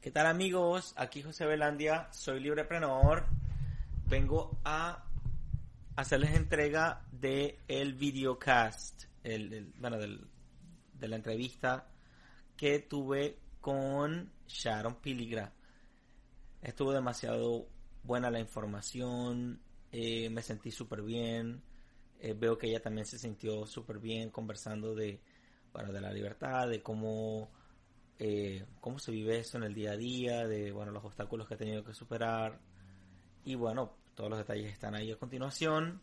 ¿Qué tal amigos? Aquí José Belandia, soy libreprenor. Vengo a hacerles entrega de videocast, el, bueno, de la entrevista que tuve con Sharon Piligra. Estuvo demasiado buena la información, eh, me sentí súper bien, eh, veo que ella también se sintió súper bien conversando de, bueno, de la libertad, de cómo eh, cómo se vive eso en el día a día, de bueno, los obstáculos que ha tenido que superar. Y bueno, todos los detalles están ahí a continuación.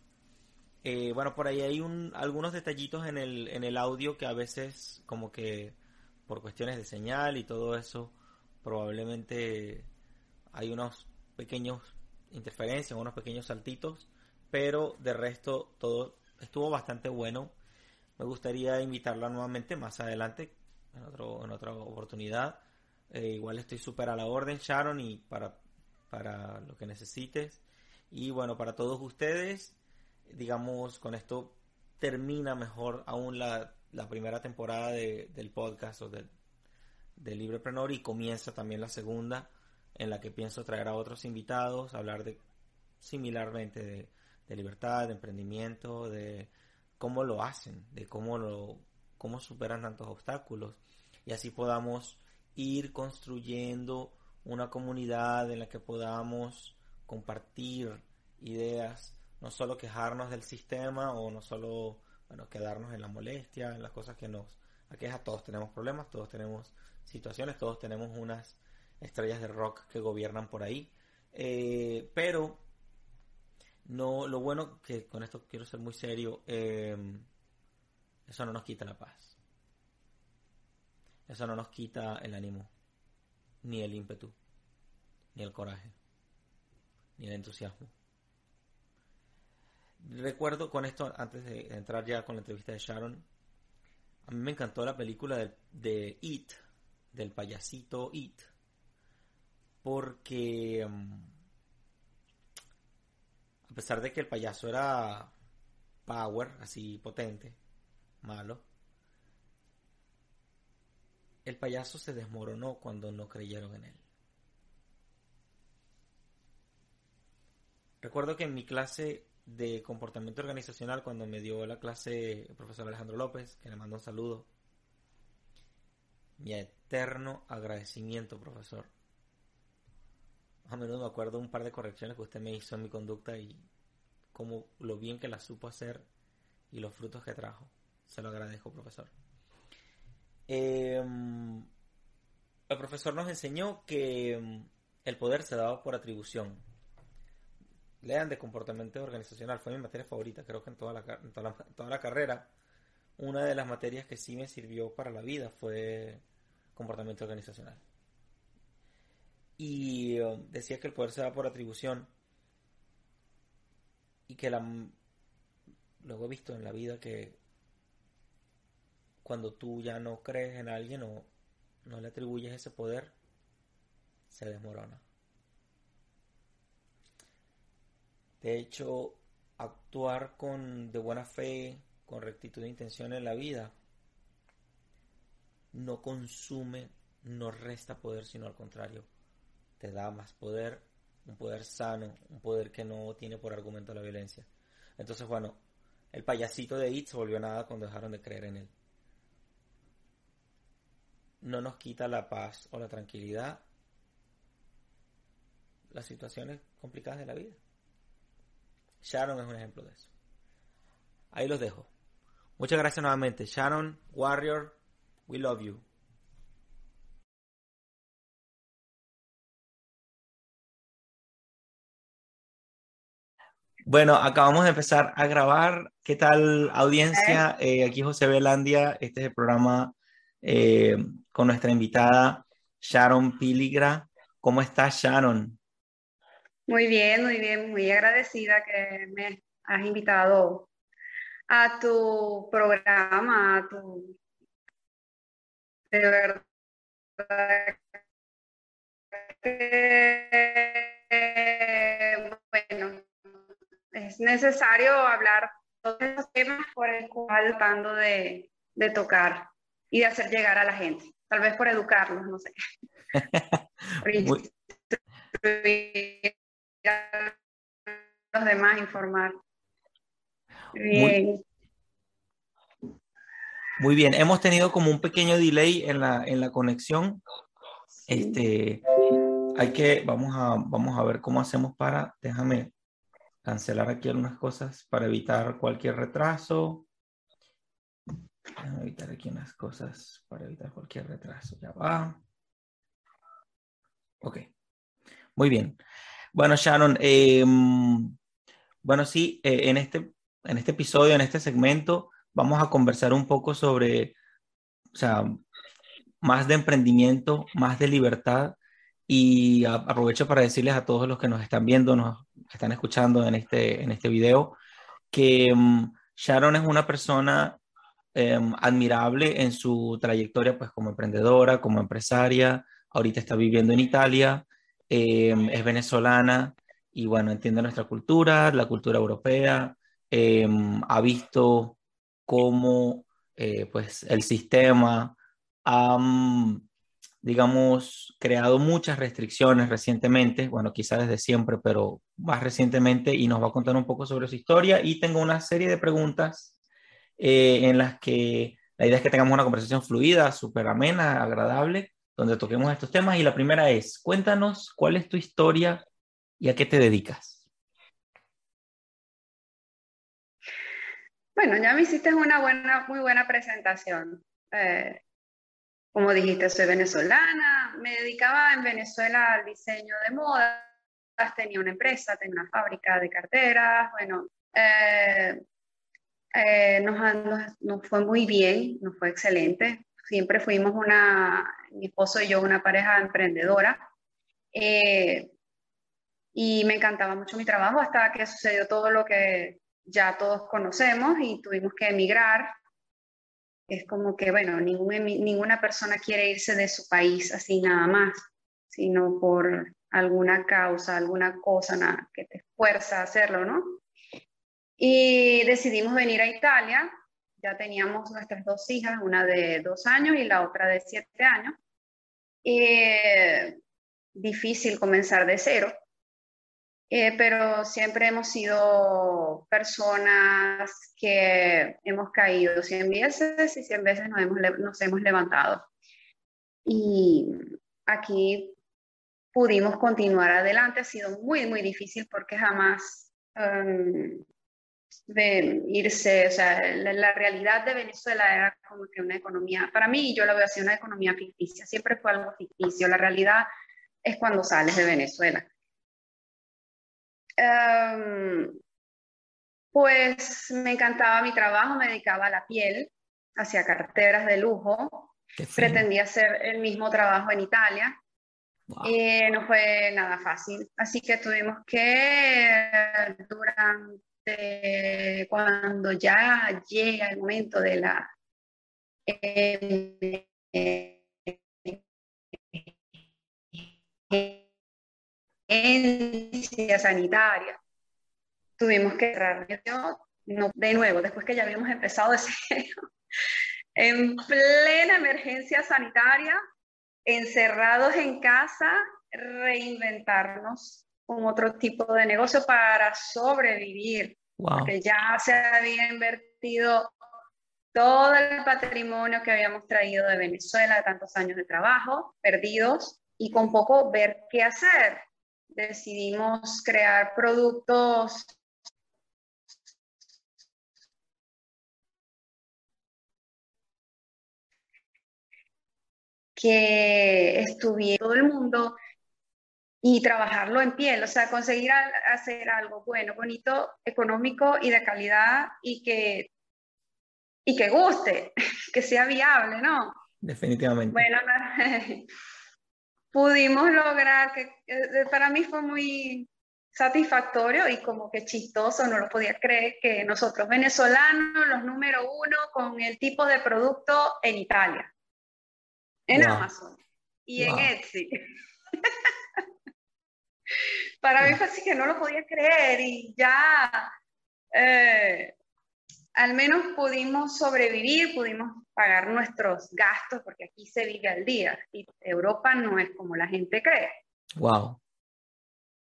Eh, bueno, por ahí hay un, algunos detallitos en el, en el audio que a veces como que por cuestiones de señal y todo eso, probablemente hay unos pequeños interferencias, unos pequeños saltitos, pero de resto todo estuvo bastante bueno. Me gustaría invitarla nuevamente más adelante en, otro, en otra oportunidad. Eh, igual estoy súper a la orden, Sharon, y para, para lo que necesites. Y bueno, para todos ustedes, digamos, con esto termina mejor aún la, la primera temporada de, del podcast o del, del Librepreneur y comienza también la segunda en la que pienso traer a otros invitados, hablar de similarmente de, de libertad, de emprendimiento, de cómo lo hacen, de cómo lo cómo superan tantos obstáculos. Y así podamos ir construyendo una comunidad en la que podamos compartir ideas, no solo quejarnos del sistema o no solo bueno, quedarnos en la molestia, en las cosas que nos aqueja, todos tenemos problemas, todos tenemos situaciones, todos tenemos unas estrellas de rock que gobiernan por ahí, eh, pero no, lo bueno que con esto quiero ser muy serio, eh, eso no nos quita la paz. Eso no nos quita el ánimo, ni el ímpetu, ni el coraje, ni el entusiasmo. Recuerdo con esto, antes de entrar ya con la entrevista de Sharon, a mí me encantó la película de, de It, del payasito It, porque mm, a pesar de que el payaso era power, así potente, malo, el payaso se desmoronó cuando no creyeron en él. Recuerdo que en mi clase de comportamiento organizacional, cuando me dio la clase el profesor Alejandro López, que le mando un saludo, mi eterno agradecimiento, profesor. A menudo me acuerdo un par de correcciones que usted me hizo en mi conducta y como lo bien que la supo hacer y los frutos que trajo. Se lo agradezco, profesor. Em, el profesor nos enseñó que em, el poder se daba por atribución. Lean de comportamiento organizacional, fue mi materia favorita, creo que en toda la, toda la, carrera. Una de las materias que sí me sirvió para la vida fue comportamiento organizacional. Y em, decía que el poder se da por atribución. Y que la... Luego he visto en la vida que cuando tú ya no crees en alguien o no le atribuyes ese poder, se desmorona. De hecho, actuar con de buena fe, con rectitud de intención en la vida, no consume, no resta poder, sino al contrario, te da más poder, un poder sano, un poder que no tiene por argumento la violencia. Entonces, bueno, el payasito de It se volvió nada cuando dejaron de creer en él no nos quita la paz o la tranquilidad las situaciones complicadas de la vida. Sharon es un ejemplo de eso. Ahí los dejo. Muchas gracias nuevamente. Sharon, Warrior, we love you. Bueno, acabamos de empezar a grabar. ¿Qué tal audiencia? Eh, aquí José Belandia. Este es el programa eh, con nuestra invitada Sharon Piligra. ¿Cómo estás, Sharon? Muy bien, muy bien, muy agradecida que me has invitado a tu programa, a tu... De verdad bueno, es necesario hablar de los temas por el cual tratando de, de tocar y de hacer llegar a la gente, tal vez por educarlos, no sé. Muy... los demás informar. Bien. Muy, bien, hemos tenido como un pequeño delay en la, en la conexión. Este, hay que, vamos a, vamos a ver cómo hacemos para, déjame cancelar aquí algunas cosas para evitar cualquier retraso. Déjame evitar aquí unas cosas para evitar cualquier retraso. Ya va. Ok. Muy bien. Bueno, Sharon, em, bueno, sí, eh, en, este, en este episodio, en este segmento, vamos a conversar un poco sobre, o sea, más de emprendimiento, más de libertad. Y aprovecho para decirles a todos los que nos están viendo, nos están escuchando en este, en este video, que em, Sharon es una persona em, admirable en su trayectoria pues, como emprendedora, como empresaria. Ahorita está viviendo en Italia, em, es venezolana y bueno, entiende nuestra cultura, la cultura europea, ha visto cómo eh, pues, el sistema ha, digamos, creado muchas restricciones recientemente, bueno, quizás desde siempre, pero más recientemente, y nos va a contar un poco sobre su historia. Y tengo una serie de preguntas eh, en las que la idea es que tengamos una conversación fluida, súper amena, agradable, donde toquemos estos temas. Y la primera es, cuéntanos cuál es tu historia y a qué te dedicas. Bueno, ya me hiciste una buena, muy buena presentación. Eh, como dijiste, soy venezolana, me dedicaba en Venezuela al diseño de modas, tenía una empresa, tenía una fábrica de carteras, bueno, eh, eh, nos, fue muy bien, nos fue excelente. Siempre fuimos una, mi esposo y yo, una pareja emprendedora. y me encantaba mucho mi trabajo hasta que sucedió todo lo que ya todos conocemos y tuvimos que emigrar. Es como que, bueno, ninguna persona quiere irse de su país así nada más, sino por alguna causa, alguna cosa nada, que te fuerza a hacerlo, ¿no? Y decidimos venir a Italia. Ya teníamos nuestras dos hijas, una de dos años y la otra de siete años. difícil comenzar de cero eh, pero siempre hemos sido personas que hemos caído 100 veces y 100 veces nos hemos, nos hemos levantado. Y aquí pudimos continuar adelante. Ha sido muy, muy difícil porque jamás um, irse, o sea, la, la, realidad de Venezuela era como que una economía, para mí yo lo veo así, una economía ficticia, siempre fue algo ficticio. La realidad es cuando sales de Venezuela. Em, pues me encantaba mi trabajo, me dedicaba a la piel, hacía carteras de lujo, pretendía hacer el mismo trabajo en Italia. Y no fue nada fácil, así que tuvimos que durante cuando ya llega el momento de la eh, sanitaria. Tuvimos que cerrar de nuevo, después que ya habíamos empezado de cero, en plena emergencia sanitaria, encerrados en casa, reinventarnos con otro tipo de negocio para sobrevivir, porque ya se había invertido todo el patrimonio que habíamos traído de Venezuela de tantos años de trabajo, perdidos, y con poco ver qué hacer. Decidimos crear productos que estuvieran todo el mundo y trabajarlo en piel, o sea, conseguir hacer algo bueno, bonito, económico y de calidad y que, y que guste, que sea viable, ¿no? Definitivamente. Bueno, pudimos lograr, que para mí fue muy satisfactorio y como que chistoso, no lo podía creer que nosotros venezolanos, los número uno con el tipo de producto en Italia, en Amazon y en Etsy. para mí fue así que no lo podía creer y ya, eh, al menos pudimos sobrevivir, pudimos pagar nuestros gastos, porque aquí se vive al día. Y Europa no es como la gente cree. Wow.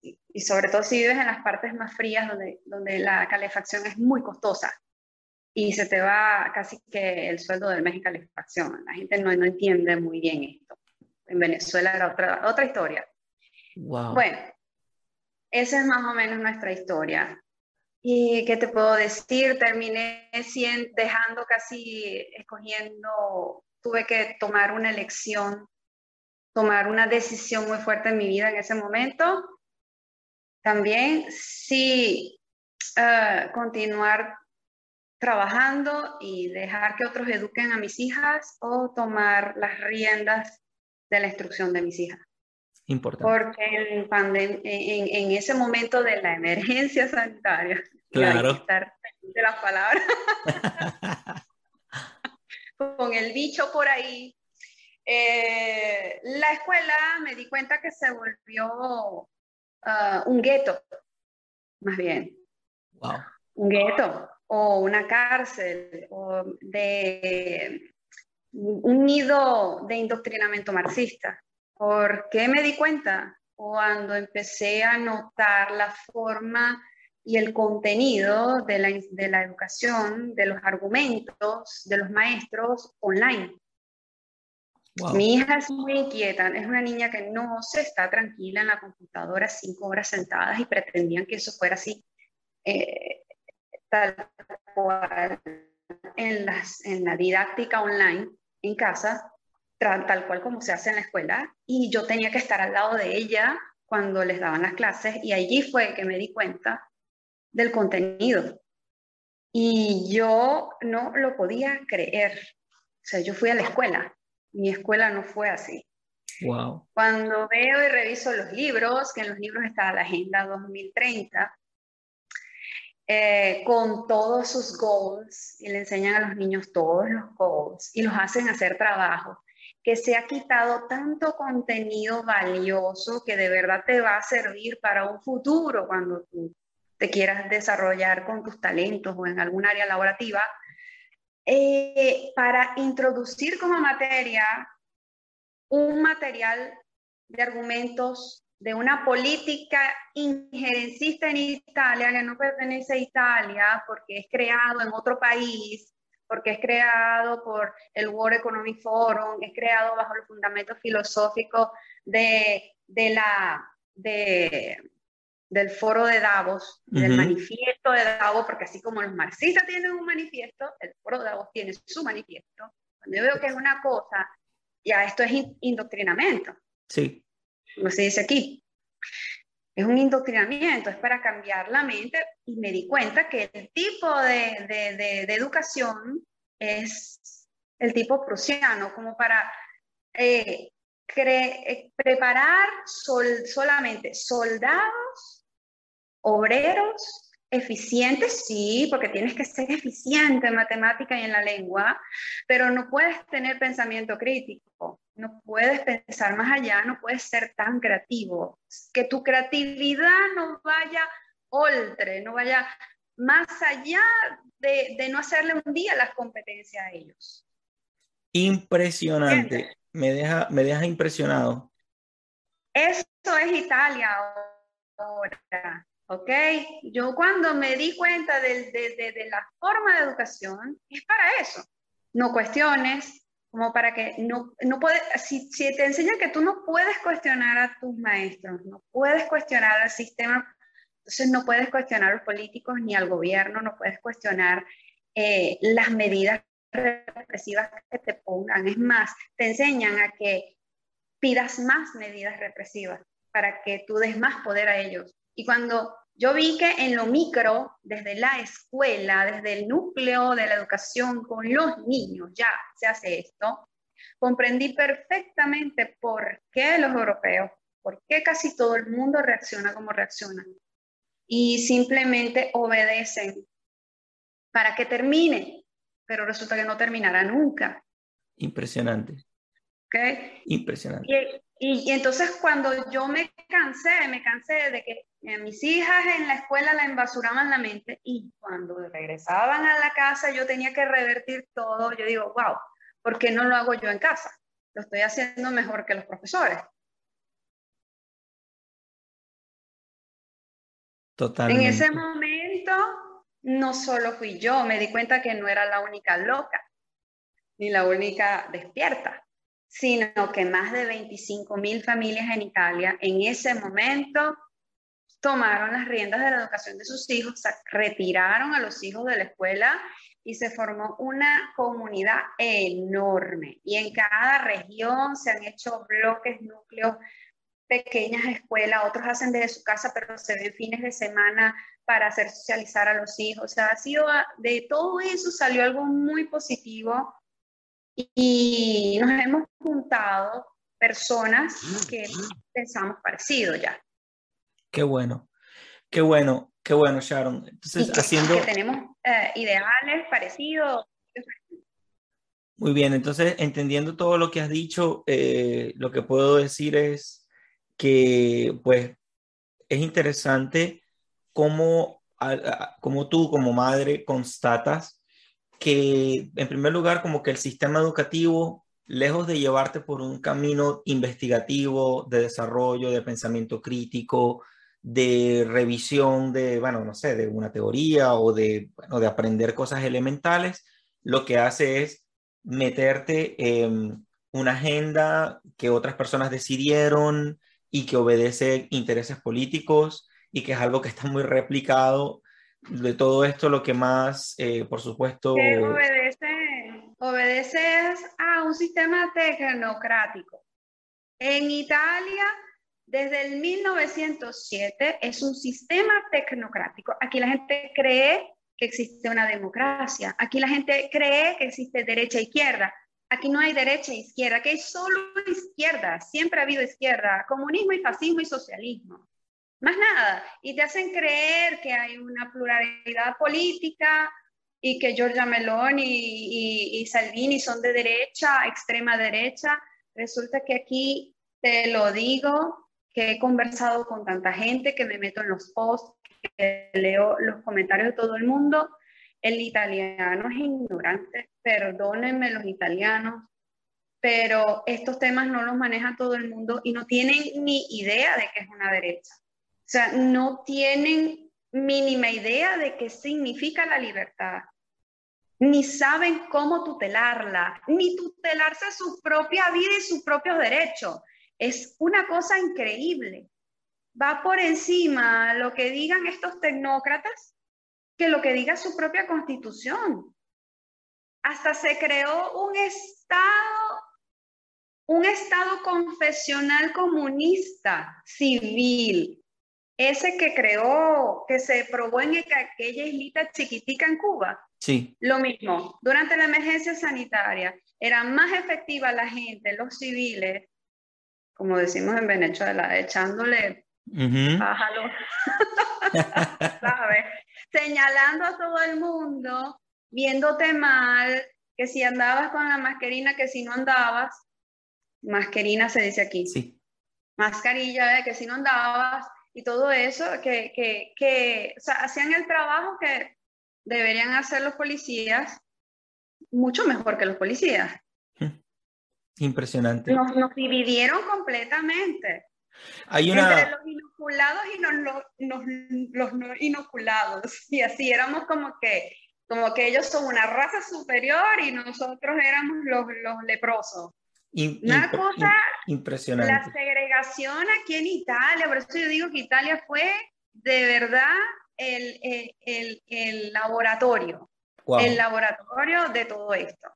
Y, sobre todo si vives en las partes más frías, donde, donde la calefacción es muy costosa. Y se te va casi que el sueldo del mes en calefacción. La gente no, no entiende muy bien esto. En Venezuela era otra, otra historia. Bueno, esa es más o menos nuestra historia. ¿Y qué te puedo decir? Terminé dejando casi, escogiendo, tuve que tomar una elección, tomar una decisión muy fuerte en mi vida en ese momento. También sí, uh, continuar trabajando y dejar que otros eduquen a mis hijas o tomar las riendas de la instrucción de mis hijas. Importante. Porque en, en, ese momento de la emergencia sanitaria, claro. estar de las palabras, con el bicho por ahí, eh, la escuela me di cuenta que se volvió ah, un gueto, más bien. Wow. Un gueto o una cárcel o de un nido de indoctrinamiento marxista. ¿Por qué me di cuenta? Cuando empecé a notar la forma y el contenido de la, de la educación, de los argumentos de los maestros online. Mi hija es muy inquieta, es una niña que no se está tranquila en la computadora cinco horas sentadas y pretendían que eso fuera así, eh, tal cual en, las, en la didáctica online en casa tal cual como se hace en la escuela, y yo tenía que estar al lado de ella cuando les daban las clases, y allí fue que me di cuenta del contenido. Y yo no lo podía creer. O sea, yo fui a la escuela, mi escuela no fue así. Wow. Cuando veo y reviso los libros, que en los libros está la Agenda 2030, eh, con todos sus goals, y le enseñan a los niños todos los goals, y los hacen hacer trabajo que se ha quitado tanto contenido valioso que de verdad te va a servir para un futuro cuando tú te quieras desarrollar con tus talentos o en algún área laborativa, eh, para introducir como materia un material de argumentos de una política injerencista en Italia que no pertenece a Italia porque es creado en otro país porque es creado por el World Economic Forum, es creado bajo los fundamentos filosóficos de, de la, de, del foro de Davos, del manifiesto de Davos, porque así como los marxistas tienen un manifiesto, el foro de Davos tiene su manifiesto. Cuando yo veo que es una cosa, ya esto es indoctrinamiento. Sí. Como se dice aquí. Es un indoctrinamiento, es para cambiar la mente y me di cuenta que el tipo de, educación es el tipo prusiano, como para eh, eh, preparar solamente soldados, obreros, eficientes, sí, porque tienes que ser eficiente en matemática y en la lengua, pero no puedes tener pensamiento crítico, no puedes pensar más allá, no puedes ser tan creativo, que tu creatividad no vaya oltre, no vaya más allá de, de no hacerle un día las competencias a ellos. Impresionante, me deja, me deja impresionado. Esto es Italia ahora. ¿ok? Yo cuando me di cuenta de, de, de, la forma de educación, es para eso. No cuestiones, como para que no, no puedes, si, si te enseñan que tú no puedes cuestionar a tus maestros, no puedes cuestionar al sistema, entonces no puedes cuestionar a los políticos ni al gobierno, no puedes cuestionar eh, las medidas represivas que te pongan. Es más, te enseñan a que pidas más medidas represivas para que tú des más poder a ellos. Y cuando yo vi que en lo micro, desde la escuela, desde el núcleo de la educación con los niños, ya se hace esto, comprendí perfectamente por qué los europeos, por qué casi todo el mundo reacciona como reacciona. Y simplemente obedecen para que termine, pero resulta que no terminará nunca. Impresionante. ¿Okay? Impresionante. Y, y, y entonces cuando yo me cansé, me cansé de que eh, mis hijas en la escuela la embasuraban la mente y cuando regresaban a la casa yo tenía que revertir todo. Yo digo, wow, ¿por qué no lo hago yo en casa? Lo estoy haciendo mejor que los profesores. Totalmente. En ese momento no solo fui yo, me di cuenta que no era la única loca, ni la única despierta, sino que más de 25 mil familias en Italia en ese momento tomaron las riendas de la educación de sus hijos, retiraron a los hijos de la escuela y se formó una comunidad enorme. Y en cada región se han hecho bloques, núcleos, pequeñas escuelas, otros hacen desde su casa, pero se ven fines de semana para hacer socializar a los hijos. O sea, ha sido, de todo eso salió algo muy positivo y nos hemos juntado personas que pensamos parecido ya. Qué bueno, qué bueno, qué bueno, Sharon. Entonces, haciendo... Que tenemos eh, ideales parecidos. Muy bien, entonces, entendiendo todo lo que has dicho, eh, lo que puedo decir es que, pues, es interesante cómo, cómo tú como madre constatas que, en primer lugar, como que el sistema educativo lejos de llevarte por un camino investigativo, de desarrollo, de pensamiento crítico, de revisión de, bueno, no sé, de una teoría o de, bueno, de aprender cosas elementales, lo que hace es meterte en una agenda que otras personas decidieron y que obedece intereses políticos y que es algo que está muy replicado. De todo esto, lo que más, eh, por supuesto... obedece, obedece a un sistema tecnocrático. En Italia desde el 1907 es un sistema tecnocrático. Aquí la gente cree que existe una democracia. Aquí la gente cree que existe derecha e izquierda. Aquí no hay derecha e izquierda, aquí hay solo izquierda. Siempre ha habido izquierda, comunismo y fascismo y socialismo. Más nada. Y te hacen creer que hay una pluralidad política y que Giorgia Meloni y, y Salvini son de derecha, extrema derecha. Resulta que aquí, te lo digo, que he conversado con tanta gente, que me meto en los posts, que leo los comentarios de todo el mundo. El italiano es ignorante, perdónenme los italianos, pero estos temas no los maneja todo el mundo y no tienen ni idea de qué es una derecha. O sea, no tienen mínima idea de qué significa la libertad, ni saben cómo tutelarla, ni tutelarse su propia vida y sus propios derechos. Es una cosa increíble. Va por encima lo que digan estos tecnócratas que lo que diga su propia constitución. Hasta se creó un Estado, un Estado confesional comunista civil. Ese que creó, que se probó en aquella islita chiquitica en Cuba. Sí. Lo mismo, durante la emergencia sanitaria, era más efectiva la gente, los civiles, como decimos en Venezuela, echándole pájaro, ¿sabes? Señalando a todo el mundo, viéndote mal, que si andabas con la mascarina, que si no andabas, mascarina se dice aquí, sí. mascarilla, que si no andabas, y todo eso, que, que, que o sea, hacían el trabajo que deberían hacer los policías mucho mejor que los policías. Impresionante. Nos, nos dividieron completamente. Hay una... Entre los inoculados y los, los, los, no inoculados. Y así éramos como que, como que ellos son una raza superior y nosotros éramos los, los leprosos. una cosa, impresionante. La segregación aquí en Italia, por eso yo digo que Italia fue de verdad el, el, el, el laboratorio, wow. el laboratorio de todo esto.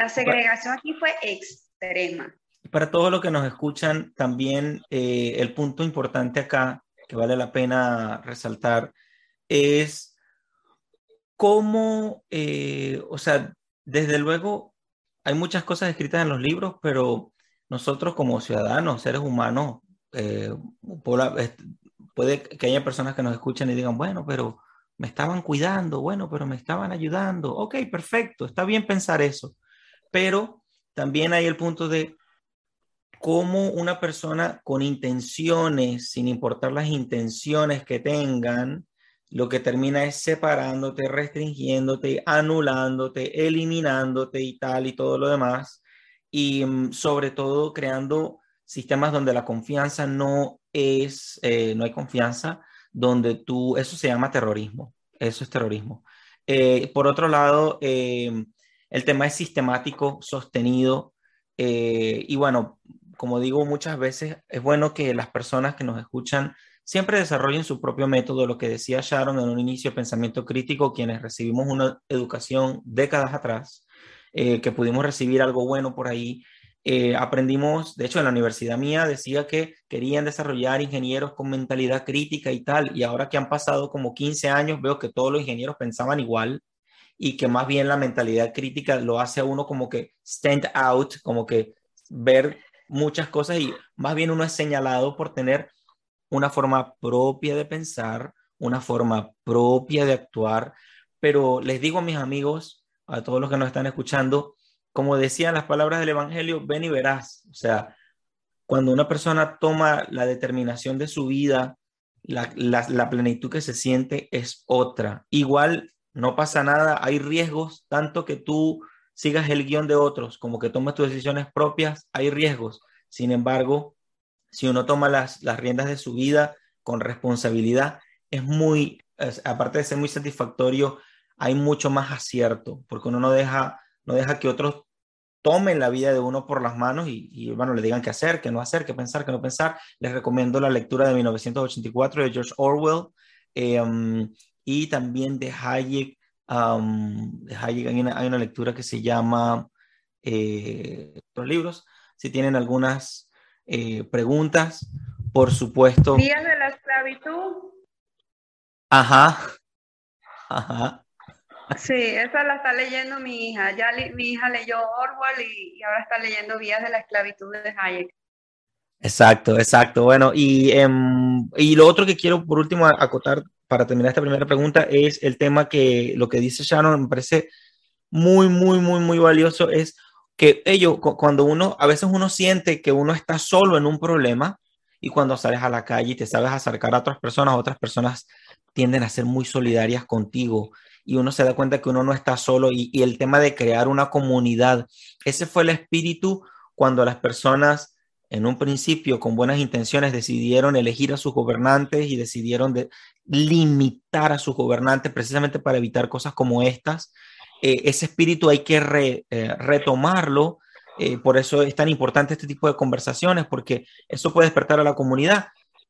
La segregación aquí fue extrema. Para todos los que nos escuchan, también eh, el punto importante acá que vale la pena resaltar es cómo, eh, o sea, desde luego hay muchas cosas escritas en los libros, pero nosotros como ciudadanos, seres humanos, eh, puede que haya personas que nos escuchen y digan, bueno, pero me estaban cuidando, bueno, pero me estaban ayudando. Ok, perfecto, está bien pensar eso, pero también hay el punto de cómo una persona con intenciones, sin importar las intenciones que tengan, lo que termina es separándote, restringiéndote, anulándote, eliminándote y tal y todo lo demás. Y mm, sobre todo creando sistemas donde la confianza no es, eh, no hay confianza, donde tú, eso se llama terrorismo, eso es terrorismo. Eh, por otro lado, eh, el tema es sistemático, sostenido, y bueno, como digo muchas veces, es bueno que las personas que nos escuchan siempre desarrollen su propio método, lo que decía Sharon en un inicio, pensamiento crítico, quienes recibimos una educación décadas atrás, eh, que pudimos recibir algo bueno por ahí. Eh, aprendimos, de hecho, en la universidad mía decía que querían desarrollar ingenieros con mentalidad crítica y tal, y ahora que han pasado como 15 años, veo que todos los ingenieros pensaban igual y que más bien la mentalidad crítica lo hace a uno como que stand out, como que ver muchas cosas y más bien uno es señalado por tener una forma propia de pensar, una forma propia de actuar, pero les digo a mis amigos, a todos los que nos están escuchando, como decían las palabras del Evangelio, ven y verás. O sea, cuando una persona toma la determinación de su vida, la, la, plenitud que se siente es otra. Igual no pasa nada, hay riesgos, tanto que tú sigas el guion de otros como que tomes tus decisiones propias, hay riesgos. Sin embargo, si uno toma las, las riendas de su vida con responsabilidad, es muy, aparte de ser muy satisfactorio, hay mucho más acierto, porque uno no deja, no deja que otros tomen la vida de uno por las manos y, bueno, le digan qué hacer, qué no hacer, qué pensar, qué no pensar. Les recomiendo la lectura de 1984 de George Orwell em, y también de Hayek. de Hayek hay una, hay una, lectura que se llama eh, los libros. Si tienen algunas eh, preguntas, por supuesto. Días de la esclavitud. Ajá. Ajá. Sí, esa la está leyendo mi hija. Ya mi hija leyó Orwell y, ahora está leyendo Vías de la esclavitud de Hayek. Exacto, exacto. Bueno, y, em, y lo otro que quiero por último acotar para terminar esta primera pregunta es el tema que lo que dice Shannon me parece muy, muy, muy, muy valioso es que ellos, cuando uno, a veces uno siente que uno está solo en un problema y cuando sales a la calle y te sabes acercar a otras personas, otras personas tienden a ser muy solidarias contigo y uno se da cuenta que uno no está solo y, y el tema de crear una comunidad, ese fue el espíritu cuando las personas en un principio con buenas intenciones decidieron elegir a sus gobernantes y decidieron de limitar a sus gobernantes precisamente para evitar cosas como estas eh, ese espíritu hay que eh, retomarlo. Eh, por eso es tan importante este tipo de conversaciones, porque eso puede despertar a la comunidad,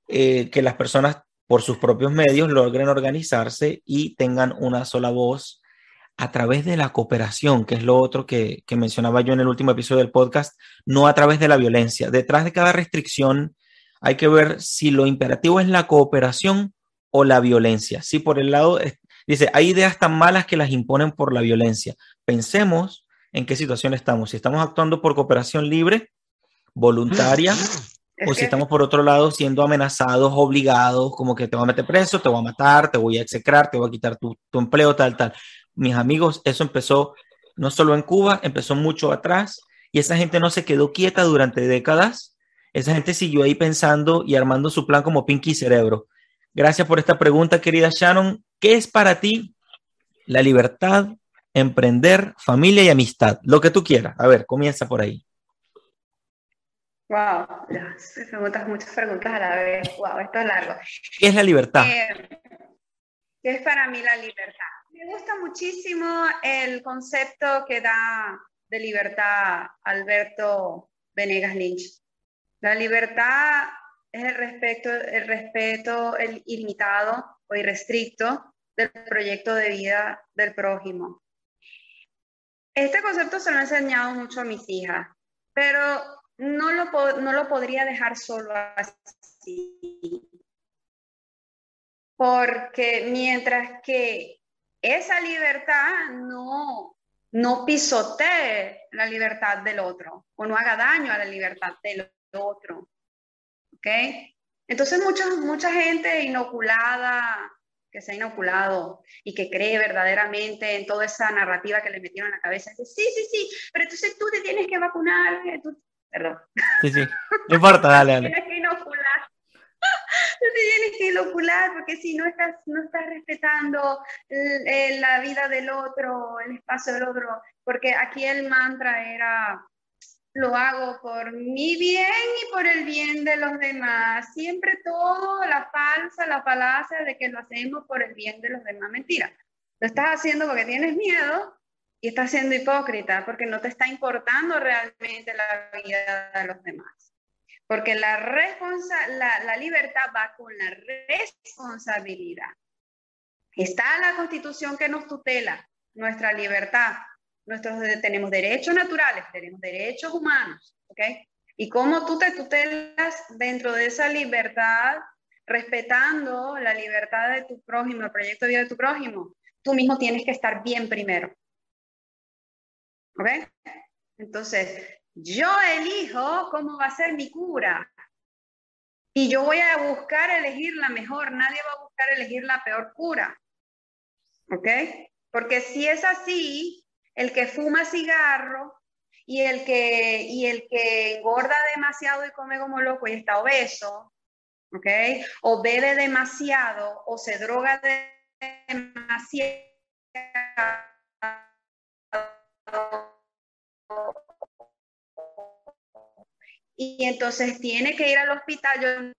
que las personas por sus propios medios logren organizarse y tengan una sola voz a través de la cooperación, que es lo otro que, que mencionaba yo en el último episodio del podcast, no a través de la violencia. Detrás de cada restricción hay que ver si lo imperativo es la cooperación o la violencia. Si por el lado Dice, hay ideas tan malas que las imponen por la violencia. Pensemos en qué situación estamos. Si estamos actuando por cooperación libre, voluntaria, o si estamos por otro lado siendo amenazados, obligados, como que te voy a meter preso, te voy a matar, te voy a execrar, te voy a quitar tu, tu empleo, tal, tal. Mis amigos, eso empezó no solo en Cuba, empezó mucho atrás y esa gente no se quedó quieta durante décadas. Esa gente siguió ahí pensando y armando su plan como Pinky Cerebro. Gracias por esta pregunta, querida Shannon. ¿Qué es para ti la libertad, emprender, familia y amistad? Lo que tú quieras. A ver, comienza por ahí. Wow, preguntas, muchas preguntas a la vez. Wow, esto es largo. ¿Qué es la libertad? Eh, ¿Qué es para mí la libertad? Me gusta muchísimo el concepto que da de libertad Alberto Venegas Lynch. La libertad es el respeto, el respeto el ilimitado o irrestricto del proyecto de vida del prójimo. Este concepto se lo he enseñado mucho a mis hijas, pero no lo, no lo podría dejar solo así. Porque mientras que esa libertad no, no pisotee la libertad del otro o no haga daño a la libertad del otro. ¿Ok? Entonces mucha, mucha gente inoculada, que se ha inoculado y que cree verdaderamente en toda esa narrativa que le metieron en la cabeza, dice, sí, sí, sí, pero entonces tú te tienes que vacunar, perdón. Sí, sí. No importa, dale, dale. Tienes que inocular. te tienes que inocular porque si no estás, no estás respetando la vida del otro, el espacio del otro, porque aquí el mantra era lo hago por mi bien y por el bien de los demás. Siempre todo la falsa, la falacia de que lo hacemos por el bien de los demás. Mentira. Lo estás haciendo porque tienes miedo y estás siendo hipócrita porque no te está importando realmente la vida de los demás. Porque la, responsa la, la libertad va con la responsabilidad. Está la constitución que nos tutela nuestra libertad, Nuestros, tenemos derechos naturales, tenemos derechos humanos, ¿ok? Y cómo tú te tutelas dentro de esa libertad, respetando la libertad de tu prójimo, el proyecto de vida de tu prójimo, tú mismo tienes que estar bien primero. ¿Ok? Entonces, yo elijo cómo va a ser mi cura. Y yo voy a buscar elegir la mejor, nadie va a buscar elegir la peor cura. ¿Ok? Porque si es así, el que fuma cigarro y el que, y el que engorda demasiado y come como loco y está obeso, ¿ok? O bebe demasiado o se droga demasiado. Y entonces tiene que ir al hospital.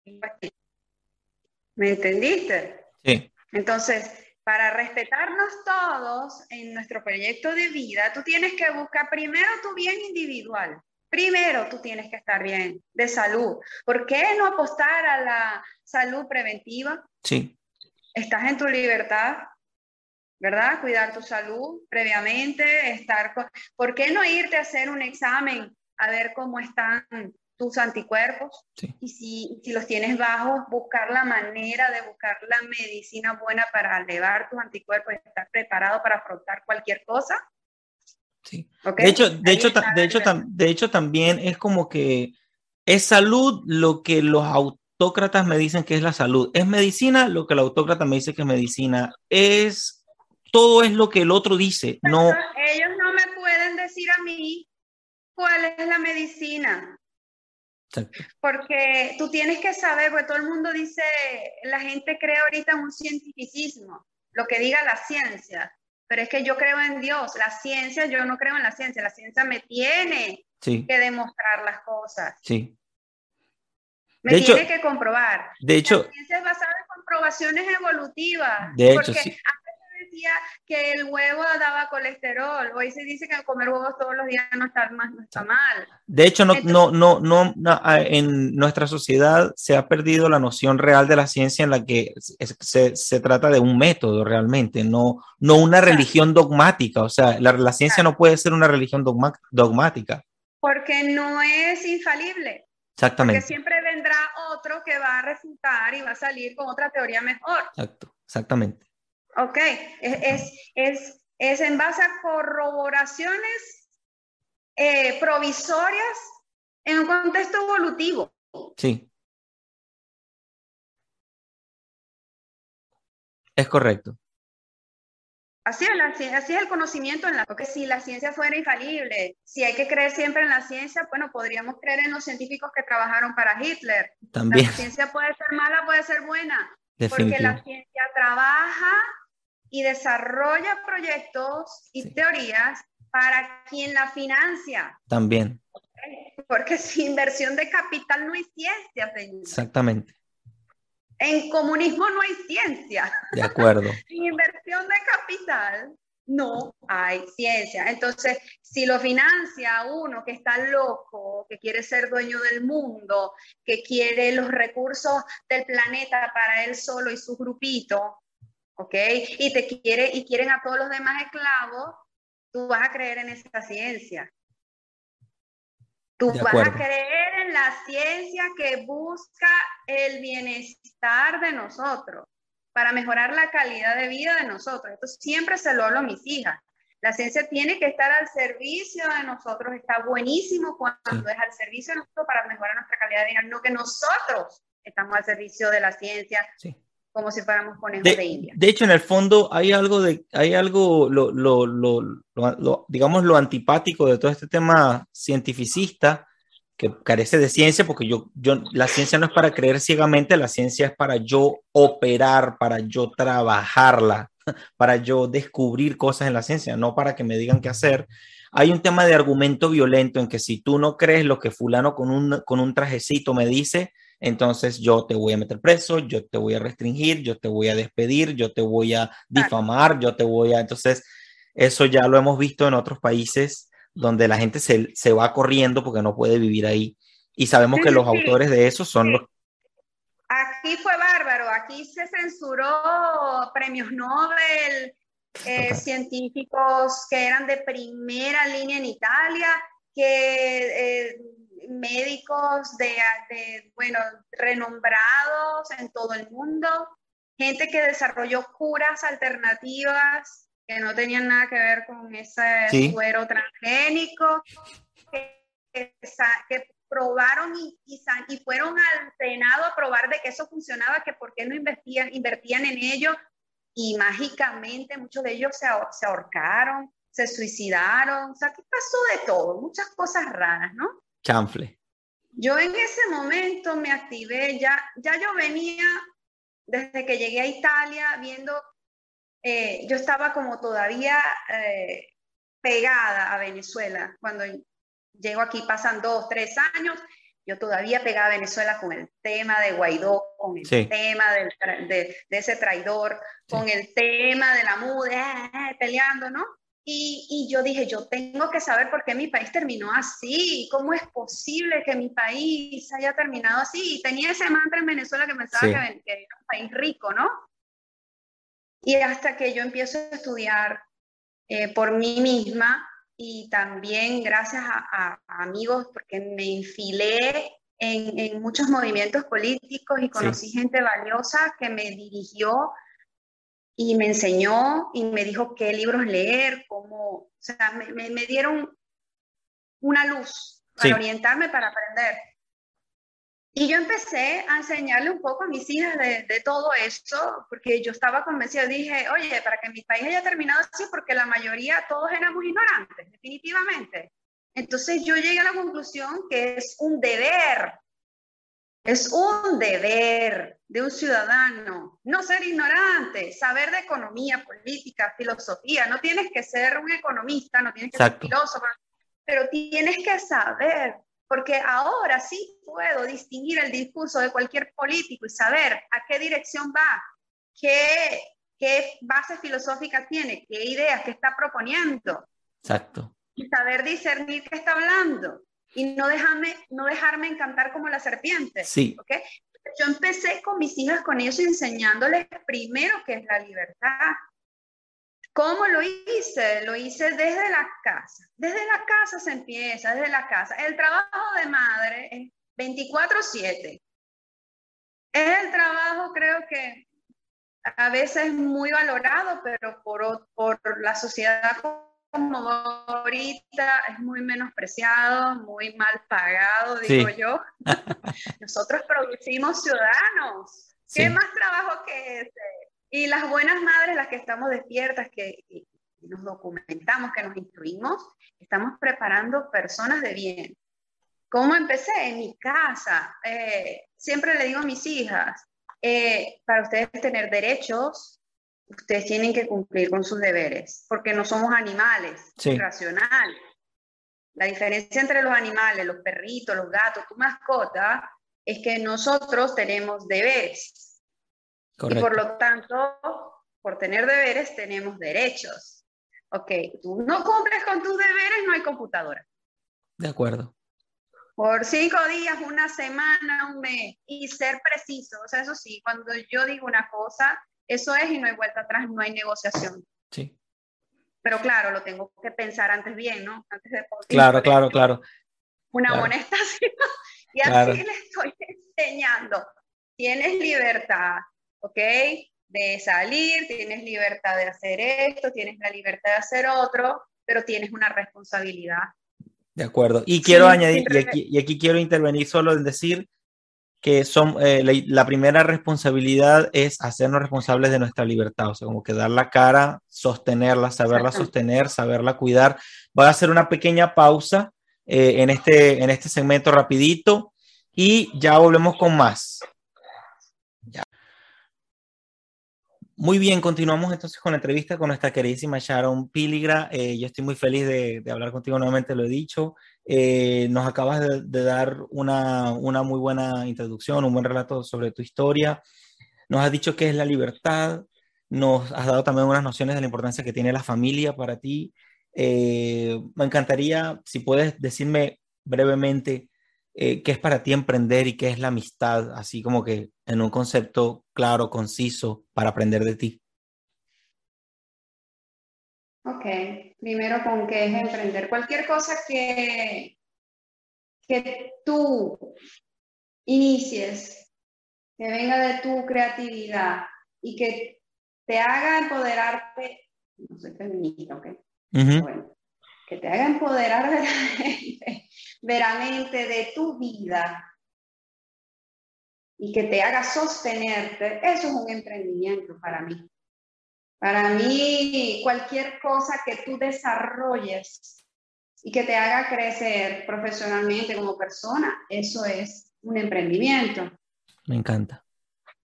¿Me entendiste? Sí. Entonces, para respetarnos todos en nuestro proyecto de vida, tú tienes que buscar primero tu bien individual. Primero tú tienes que estar bien de salud. ¿Por qué no apostar a la salud preventiva? Sí. Estás en tu libertad, ¿verdad? Cuidar tu salud previamente, estar ¿Por qué no irte a hacer un examen a ver cómo están tus anticuerpos y si, si, los tienes bajos, buscar la manera de buscar la medicina buena para elevar tus anticuerpos y estar preparado para afrontar cualquier cosa. Sí. De, hecho, de, hecho, de, hecho, de hecho, también es como que es salud lo que los autócratas me dicen que es la salud. Es medicina lo que el autócrata me dice que es medicina. Es todo es lo que el otro dice. No. Ellos no me pueden decir a mí cuál es la medicina. Porque tú tienes que saber, porque todo el mundo dice, la gente cree ahorita en un cientificismo, lo que diga la ciencia, pero es que yo creo en Dios, la ciencia, yo no creo en la ciencia, la ciencia me tiene que demostrar las cosas. Sí. Me tiene que comprobar. De hecho, la ciencia es basada en comprobaciones evolutivas. De hecho, sí que el huevo daba colesterol. Hoy se dice que comer huevos todos los días no está, más, no está mal. De hecho, no, no, no, no, en nuestra sociedad se ha perdido la noción real de la ciencia en la que se, se trata de un método realmente, no, no una religión dogmática. O sea, la, la ciencia no puede ser una religión dogmática. Porque no es infalible. Exactamente. Porque siempre vendrá otro que va a refutar y va a salir con otra teoría mejor. Exacto, exactamente. Ok, es, es, es en base a corroboraciones eh, provisorias en un contexto evolutivo. Sí. Es correcto. Así es, la, así es el conocimiento en la que si la ciencia fuera infalible, si hay que creer siempre en la ciencia, bueno, podríamos creer en los científicos que trabajaron para Hitler. También. La ciencia puede ser mala, puede ser buena, porque la ciencia trabaja y desarrolla proyectos y teorías para quien la financia. También. Porque sin inversión de capital no hay ciencia, señor. Exactamente. En comunismo no hay ciencia. De acuerdo. sin inversión de capital no hay ciencia. Entonces, si lo financia uno que está loco, que quiere ser dueño del mundo, que quiere los recursos del planeta para él solo y su grupito, ¿ok? Y te quiere, y quieren a todos los demás esclavos, tú vas a creer en esa ciencia. Tú vas a creer en la ciencia que busca el bienestar de nosotros, para mejorar la calidad de vida de nosotros. Esto siempre se lo hablo a mis hijas. La ciencia tiene que estar al servicio de nosotros. Está buenísimo cuando es al servicio de nosotros para mejorar nuestra calidad de vida, no que nosotros estamos al servicio de la ciencia. Sí como si fuéramos conejos de, India. De hecho, en el fondo hay algo de, hay algo, lo, lo, lo, digamos, lo antipático de todo este tema cientificista, que carece de ciencia, porque yo, yo, la ciencia no es para creer ciegamente, la ciencia es para yo operar, para yo trabajarla, para yo descubrir cosas en la ciencia, no para que me digan qué hacer. Hay un tema de argumento violento en que si tú no crees lo que fulano con un, con un trajecito me dice, entonces yo te voy a meter preso, yo te voy a restringir, yo te voy a despedir, yo te voy a difamar, yo te voy a... Entonces, eso ya lo hemos visto en otros países donde la gente se, se va corriendo porque no puede vivir ahí. Y sabemos que los autores de eso son los... Aquí fue bárbaro, aquí se censuró premios Nobel, eh, científicos que eran de primera línea en Italia, que eh, médicos de, de, bueno, renombrados en todo el mundo, gente que desarrolló curas alternativas que no tenían nada que ver con ese suero transgénico, que, que, probaron y, y, fueron al Senado a probar de que eso funcionaba, que por qué no invertían, invertían en ello y mágicamente muchos de ellos se, se ahorcaron, se suicidaron, o sea, ¿qué pasó de todo? Muchas cosas raras, ¿no? Chanfle. Yo en ese momento me activé, ya, ya yo venía desde que llegué a Italia viendo, eh, yo estaba como todavía eh, pegada a Venezuela. Cuando llego aquí pasan dos, tres años, yo todavía pegada a Venezuela con el tema de Guaidó, con el tema del, de, de, ese traidor, con el tema de la mude, eh, peleando, ¿no? Y, y, yo dije, yo tengo que saber por qué mi país terminó así, cómo es posible que mi país haya terminado así. Y tenía ese mantra en Venezuela que pensaba que, que, era un país rico, ¿no? Y hasta que yo empiezo a estudiar eh, por mí misma y también gracias a, a, amigos, porque me infilé en, en, muchos movimientos políticos y conocí gente valiosa que me dirigió y me enseñó y me dijo qué libros leer, cómo, o sea, me, me, dieron una luz para orientarme, para aprender. Y yo empecé a enseñarle un poco a mis hijas de, de, todo eso, porque yo estaba convencida, dije, oye, para que mi país haya terminado así, porque la mayoría, todos éramos ignorantes, definitivamente. Entonces yo llegué a la conclusión que es un deber es un deber de un ciudadano no ser ignorante, saber de economía, política, filosofía. No tienes que ser un economista, no tienes que ser filósofo, pero tienes que saber, porque ahora sí puedo distinguir el discurso de cualquier político y saber a qué dirección va, qué, qué base filosófica tiene, qué ideas, qué está proponiendo. Exacto. Y saber discernir qué está hablando y no dejarme, no dejarme encantar como la serpiente. Sí. ¿okay? Yo empecé con mis hijas con eso enseñándoles primero qué es la libertad. ¿Cómo lo hice? Lo hice desde la casa. Desde la casa se empieza, desde la casa. El trabajo de madre es 24/7. Es el trabajo, creo que a veces muy valorado, pero por, por la sociedad como ahorita es muy menospreciado, muy mal pagado, digo yo. Nosotros producimos ciudadanos. ¿Qué más trabajo que ese? Y las buenas madres, las que estamos despiertas, que, nos documentamos, que nos instruimos, estamos preparando personas de bien. ¿Cómo empecé? En mi casa. Eh, siempre le digo a mis hijas, eh, para ustedes tener derechos, ustedes tienen que cumplir con sus deberes, porque no somos animales racionales. La diferencia entre los animales, los perritos, los gatos, tu mascota, es que nosotros tenemos deberes. Y por lo tanto, por tener deberes, tenemos derechos. Ok, tú no cumples con tus deberes, no hay computadora. De acuerdo. Por cinco días, una semana, un mes, y ser preciso. O sea, eso sí, cuando yo digo una cosa, eso es y no hay vuelta atrás, no hay negociación. Sí. Pero claro, lo tengo que pensar antes bien, ¿no? Antes de poder Claro, claro, claro. Una amonestación. Y así le estoy enseñando. Tienes libertad, ¿ok? De salir, tienes libertad de hacer esto, tienes la libertad de hacer otro, pero tienes una responsabilidad. De acuerdo. Y quiero añadir, y aquí, y aquí, quiero intervenir solo en decir que son, eh, la, primera responsabilidad es hacernos responsables de nuestra libertad, o sea, como que dar la cara, sostenerla, saberla sostener, saberla cuidar. Voy a hacer una pequeña pausa en, este, en este segmento rapidito y ya volvemos con más. Muy bien, continuamos entonces con la entrevista con nuestra queridísima Sharon Piligra. Eh, yo estoy muy feliz de, hablar contigo nuevamente, lo he dicho. Eh, nos acabas de, dar una, una, muy buena introducción, un buen relato sobre tu historia. Nos has dicho qué es la libertad, nos has dado también unas nociones de la importancia que tiene la familia para ti. Eh, me encantaría, si puedes decirme brevemente qué es para ti emprender y qué es la amistad, así como que en un concepto claro, conciso, para aprender de ti? Ok, primero con qué es emprender. Cualquier cosa que, que tú inicies, que venga de tu creatividad y que te haga empoderarte, no sé feminista, ¿ok? Bueno, que te haga empoderar veramente de tu vida y que te haga sostenerte, eso es un emprendimiento para mí. Para mí, cualquier cosa que tú desarrolles y que te haga crecer profesionalmente como persona, eso es un emprendimiento. Me encanta.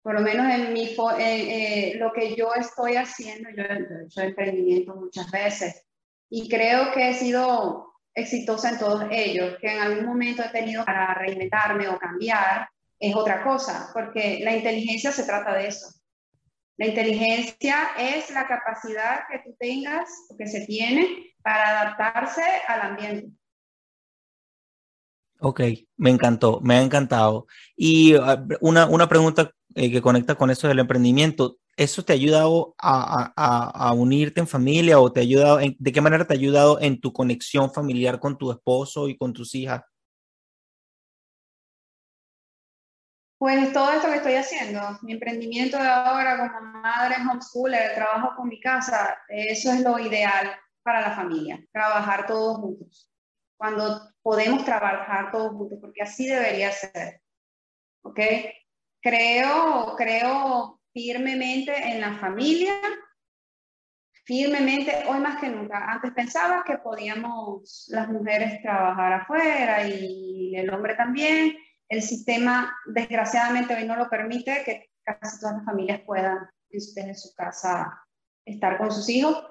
Por lo menos en mi, eh, lo que yo estoy haciendo, yo he hecho emprendimiento muchas veces y creo que he sido exitosa en todos ellos, que en algún momento he tenido para reinventarme o cambiar, es otra cosa, porque la inteligencia se trata de eso. La inteligencia es la capacidad que tú tengas o que se tiene para adaptarse al ambiente. Ok, me encantó, me ha encantado. Y ah, una, una pregunta eh, que conecta con eso del emprendimiento. ¿Eso te ha ayudado a, a, unirte en familia o te ha ayudado, de qué manera te ha ayudado en tu conexión familiar con tu esposo y con tus hijas? Pues todo esto que estoy haciendo, mi emprendimiento de ahora como madre homeschooler, trabajo con mi casa, eso es lo ideal para la familia, trabajar todos juntos. Cuando podemos trabajar todos juntos, porque así debería ser. ¿Ok? Creo, creo firmemente en la familia, firmemente, hoy más que nunca. Antes pensaba que podíamos las mujeres trabajar afuera y el hombre también el sistema, desgraciadamente, hoy no lo permite que casi todas las familias puedan en su casa estar con sus hijos.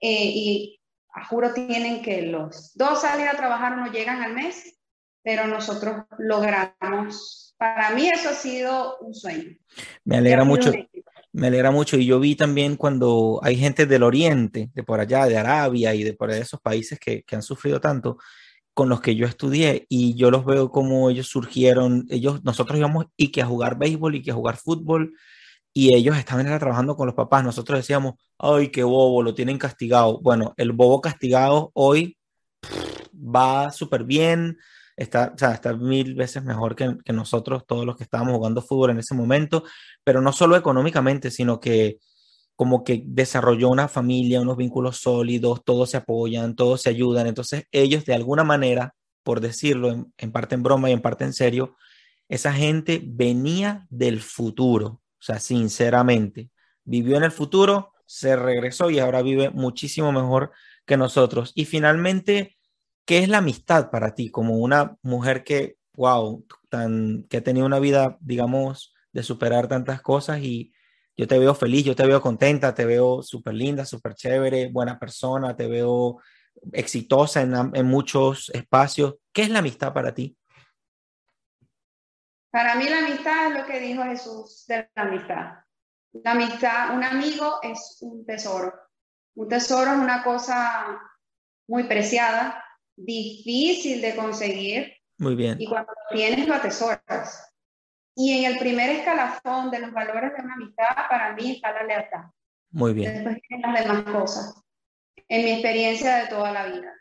Eh, y a juro tienen que los dos salir a trabajar no llegan al mes, pero nosotros logramos. Para mí eso ha sido un sueño. Me alegra mucho. Me alegra mucho. Y yo vi también cuando hay gente del Oriente, de por allá, de Arabia y de por esos países que, que han sufrido tanto, con los que yo estudié y yo los veo como ellos surgieron, ellos, nosotros íbamos y que a jugar béisbol y que a jugar fútbol y ellos estaban trabajando con los papás, nosotros decíamos, ay, qué bobo, lo tienen castigado. Bueno, el bobo castigado hoy va súper bien, está, o está mil veces mejor que, que nosotros, todos los que estábamos jugando fútbol en ese momento, pero no solo económicamente, sino que como que desarrolló una familia, unos vínculos sólidos, todos se apoyan, todos se ayudan. Entonces ellos de alguna manera, por decirlo en, parte en broma y en parte en serio, esa gente venía del futuro, o sea, sinceramente, vivió en el futuro, se regresó y ahora vive muchísimo mejor que nosotros. Y finalmente, ¿qué es la amistad para ti como una mujer que, wow, tan, que ha tenido una vida, digamos, de superar tantas cosas y yo te veo feliz, yo te veo contenta, te veo súper linda, súper chévere, buena persona, te veo exitosa en, en, muchos espacios. ¿Qué es la amistad para ti? Para mí la amistad es lo que dijo Jesús de la amistad. La amistad, un amigo es un tesoro. Un tesoro es una cosa muy preciada, difícil de conseguir. Muy bien. Y cuando lo tienes, lo atesoras. Y en el primer escalafón de los valores de una amistad, para mí está la lealtad. Muy bien. Después vienen las demás cosas, en mi experiencia de toda la vida.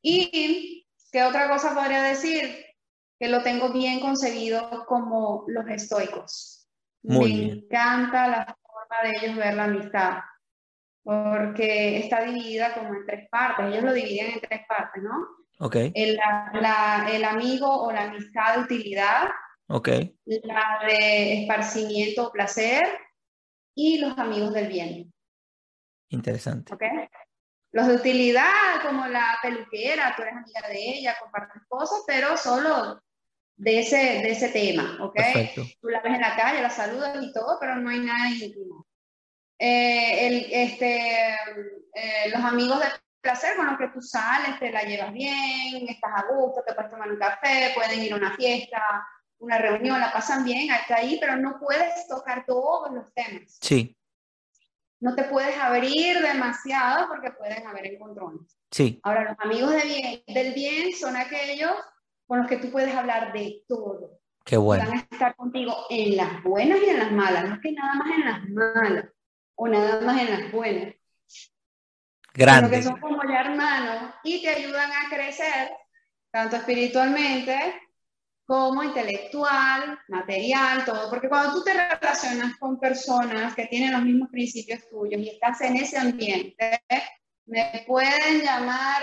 Y, ¿qué otra cosa podría decir? Que lo tengo bien concebido como los estoicos. Muy Me encanta la forma de ellos ver la amistad, porque está dividida como en tres partes. Ellos lo dividen en tres partes, ¿no? Ok. El, el amigo o la amistad de utilidad, Ok. La de esparcimiento, placer y los amigos del bien. Interesante. ¿Ok? Los de utilidad, como la peluquera, tú eres amiga de ella, compartes cosas, pero solo de ese, de ese tema, ¿ok? Perfecto. Tú la ves en la calle, la saludas y todo, pero no hay nada íntimo. Eh, el, este, eh, los amigos de placer con los que tú sales, te la llevas bien, estás a gusto, te puedes tomar un café, pueden ir a una fiesta, una reunión, la pasan bien, hasta ahí, pero no puedes tocar todos los temas. Sí. No te puedes abrir demasiado porque pueden haber encontrones. Sí. Ahora, los amigos de bien, del bien son aquellos con los que tú puedes hablar de todo. Qué bueno. Van a estar contigo en las buenas y en las malas, no es que nada más en las malas o nada más en las buenas. Grande. Sino que son como ya hermanos y te ayudan a crecer, tanto espiritualmente como intelectual, material, todo. Porque cuando tú te relacionas con personas que tienen los mismos principios tuyos y estás en ese ambiente, me pueden llamar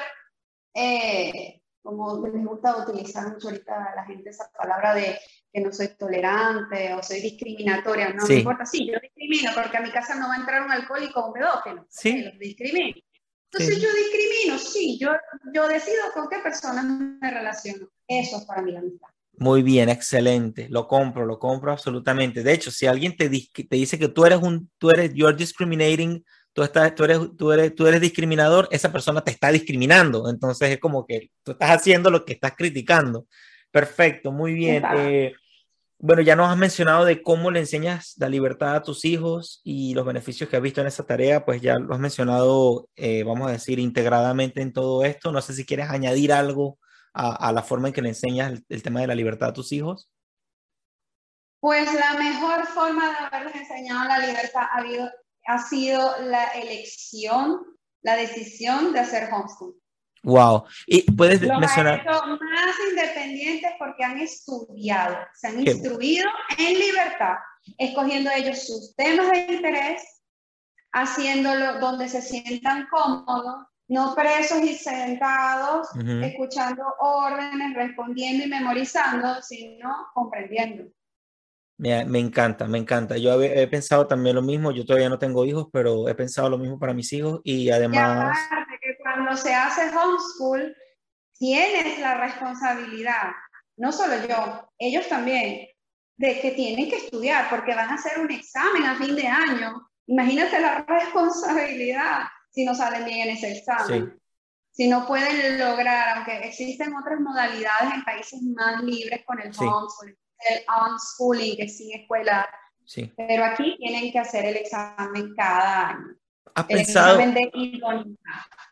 eh, como les gusta utilizar mucho ahorita a la gente esa palabra de que no soy tolerante o soy discriminatoria, no me importa, sí, yo discrimino porque a mi casa no va a entrar un alcohólico o un pedófilo, sí, los discrimino. Entonces yo discrimino, sí, yo, yo decido con qué personas me relaciono. Eso es para mí la amistad. Muy bien, excelente. Lo compro, lo compro absolutamente. De hecho, si alguien te, te dice que tú eres un, tú eres, you're discriminating tú, estás, tú, eres, tú, eres, tú eres discriminador, esa persona te está discriminando. Entonces es como que tú estás haciendo lo que estás criticando. Perfecto, muy bien. Eh, bueno, ya nos has mencionado de cómo le enseñas la libertad a tus hijos y los beneficios que has visto en esa tarea, pues ya lo has mencionado, eh, vamos a decir, integradamente en todo esto. No sé si quieres añadir algo a, la forma en que le enseñas el, el, tema de la libertad a tus hijos. Pues la mejor forma de haberles enseñado la libertad ha habido, ha sido la elección, la decisión de hacer homeschool. Wow. Y puedes mencionar. más independientes porque han estudiado, se han instruido en libertad, escogiendo ellos sus temas de interés, haciéndolo donde se sientan cómodos, no presos y sentados, escuchando órdenes, respondiendo y memorizando, sino comprendiendo. Me, encanta, me encanta. Yo he, pensado también lo mismo, yo todavía no tengo hijos, pero he pensado lo mismo para mis hijos y además... Y que cuando se hace homeschool, tienes la responsabilidad, no solo yo, ellos también, de que tienen que estudiar porque van a hacer un examen a fin de año. Imagínate la responsabilidad si no salen bien en ese examen. Si no pueden lograr, aunque existen otras modalidades en países más libres con el homeschool, el unschooling, que es sin escuela. Sí. Pero aquí tienen que hacer el examen cada año. ¿Has pensado,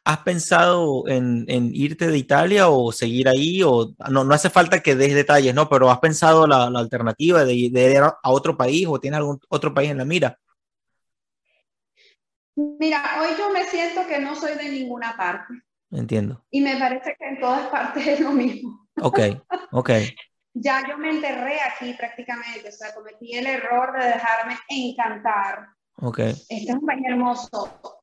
¿Has pensado en, en, irte de Italia o seguir ahí? O, no, no hace falta que des detalles, ¿no? Pero ¿has pensado la, la alternativa de, de, ir a otro país o tienes algún otro país en la mira? Mira, hoy yo me siento que no soy de ninguna parte. Entiendo. Y me parece que en todas partes es lo mismo. Ok, ok. ya yo me enterré aquí prácticamente, o sea, cometí el error de dejarme encantar. Okay. Este es un país hermoso,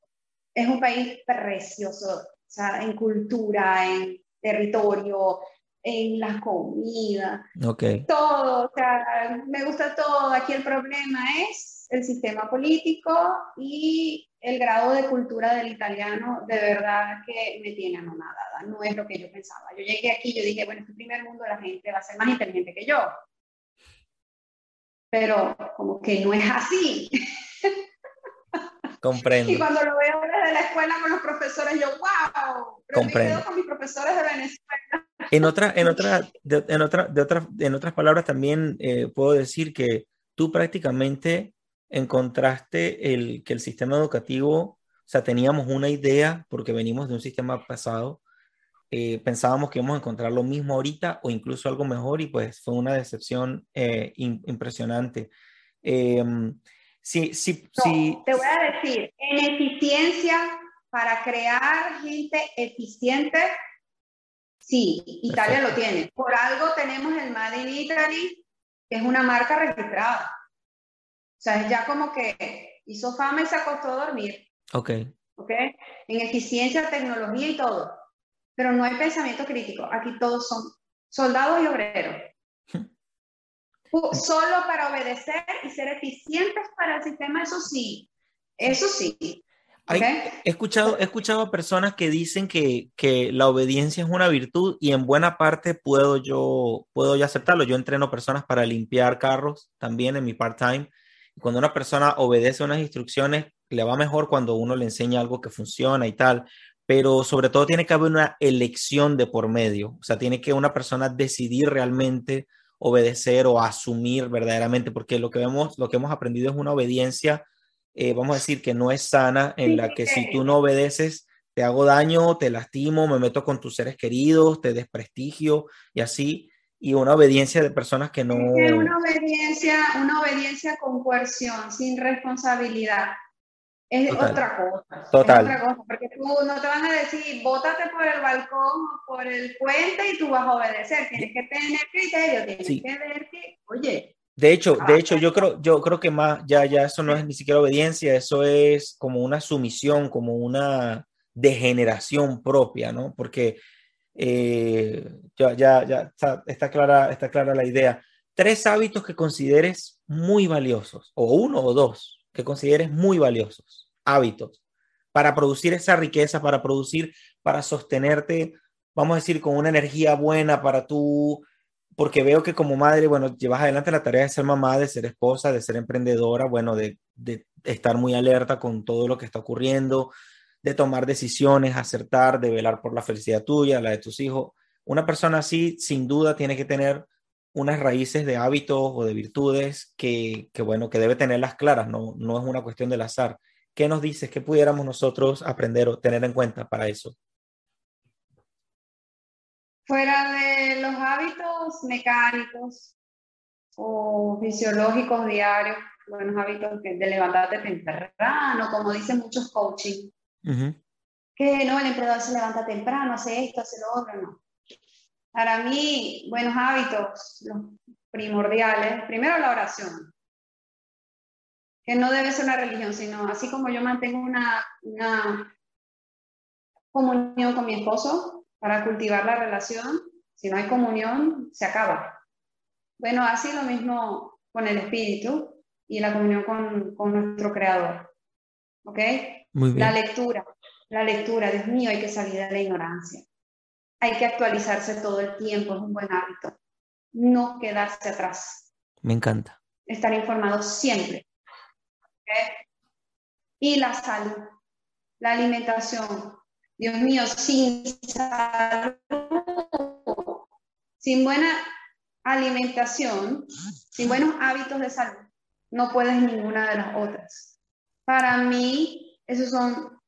es un país precioso, o sea, en cultura, en territorio, en la comida, okay. todo, o sea, me gusta todo. Aquí el problema es el sistema político y el grado de cultura del italiano de verdad que me tiene anonadada, no es lo que yo pensaba. Yo llegué aquí y yo dije, bueno, este primer mundo la gente va a ser más inteligente que yo. Pero como que no es así. Comprendo. Y cuando lo veo desde la escuela con los profesores, yo, wow, pero Comprendo. Me con mis profesores de Venezuela. En, otra, en, otra, en, otra, de otra, en otras palabras, también eh, puedo decir que tú prácticamente encontraste el, que el sistema educativo, o sea, teníamos una idea, porque venimos de un sistema pasado, eh, pensábamos que íbamos a encontrar lo mismo ahorita o incluso algo mejor y pues fue una decepción eh, impresionante. Em, sí, sí, sí. Te voy a decir, en eficiencia, para crear gente eficiente, sí, Italia lo tiene. Por algo tenemos el Made in Italy, que es una marca registrada. O sea, es ya como que hizo fama y se acostó a dormir. Ok. Ok. En eficiencia, tecnología y todo. Pero no hay pensamiento crítico. Aquí todos son soldados y obreros. Solo para obedecer y ser eficientes para el sistema, eso sí. Eso sí. he, escuchado, he escuchado a personas que dicen que, que, la obediencia es una virtud y en buena parte puedo yo, puedo yo aceptarlo. Yo entreno personas para limpiar carros también en mi part-time. Cuando una persona obedece unas instrucciones, le va mejor cuando uno le enseña algo que funciona y tal. Pero sobre todo tiene que haber una elección de por medio. O sea, tiene que una persona decidir realmente obedecer o asumir verdaderamente, porque lo que vemos, lo que hemos aprendido es una obediencia eh, vamos a decir, que no es sana, en la que si tú no obedeces, te hago daño, te lastimo, me meto con tus seres queridos, te desprestigio y así, y una obediencia de personas que no... Una obediencia, una obediencia con coerción, sin responsabilidad. Es otra cosa. Total. Es otra cosa, porque tú no te van a decir, bótate por el balcón o por el puente y tú vas a obedecer. Tienes que tener criterio, tienes que ver que, oye, de hecho, de hecho, yo creo, yo creo que más, ya, ya eso no es ni siquiera obediencia, eso es como una sumisión, como una degeneración propia, ¿no? Porque eh, ya, ya, ya está, clara, está clara la idea. Tres hábitos que consideres muy valiosos, o uno o dos, que consideres muy valiosos, hábitos, para producir esa riqueza, para producir, para sostenerte, vamos a decir, con una energía buena para tú porque veo que como madre, bueno, llevas adelante la tarea de ser mamá, de ser esposa, de ser emprendedora, bueno, de, estar muy alerta con todo lo que está ocurriendo, de tomar decisiones, acertar, de velar por la felicidad tuya, la de tus hijos. Una persona así, sin duda, tiene que tener unas raíces de hábitos o de virtudes que, que, bueno, que debe tenerlas claras, no, no es una cuestión del azar. ¿Qué nos dices? ¿Qué pudiéramos nosotros aprender o tener en cuenta para eso? Fuera de los hábitos mecánicos o fisiológicos diarios, buenos hábitos de levantarte temprano, como dicen muchos coaching, que no, el emprendedor se levanta temprano, hace esto, hace lo otro, no. Para mí, buenos hábitos, los primordiales, primero la oración, que no debe ser una religión, sino así como yo mantengo una, una comunión con mi esposo, para cultivar la relación. Si no hay comunión, se acaba. Bueno, así lo mismo con el espíritu y la comunión con, con nuestro creador. ¿Ok? Muy bien. La lectura, la lectura, Dios mío, hay que salir de la ignorancia. Hay que actualizarse todo el tiempo, es un buen hábito. No quedarse atrás. Me encanta. Estar informado siempre. Y la salud, la alimentación, Dios mío, sin salud, sin buena alimentación, sin buenos hábitos de salud, no puedes ninguna de las otras. Para mí, esos son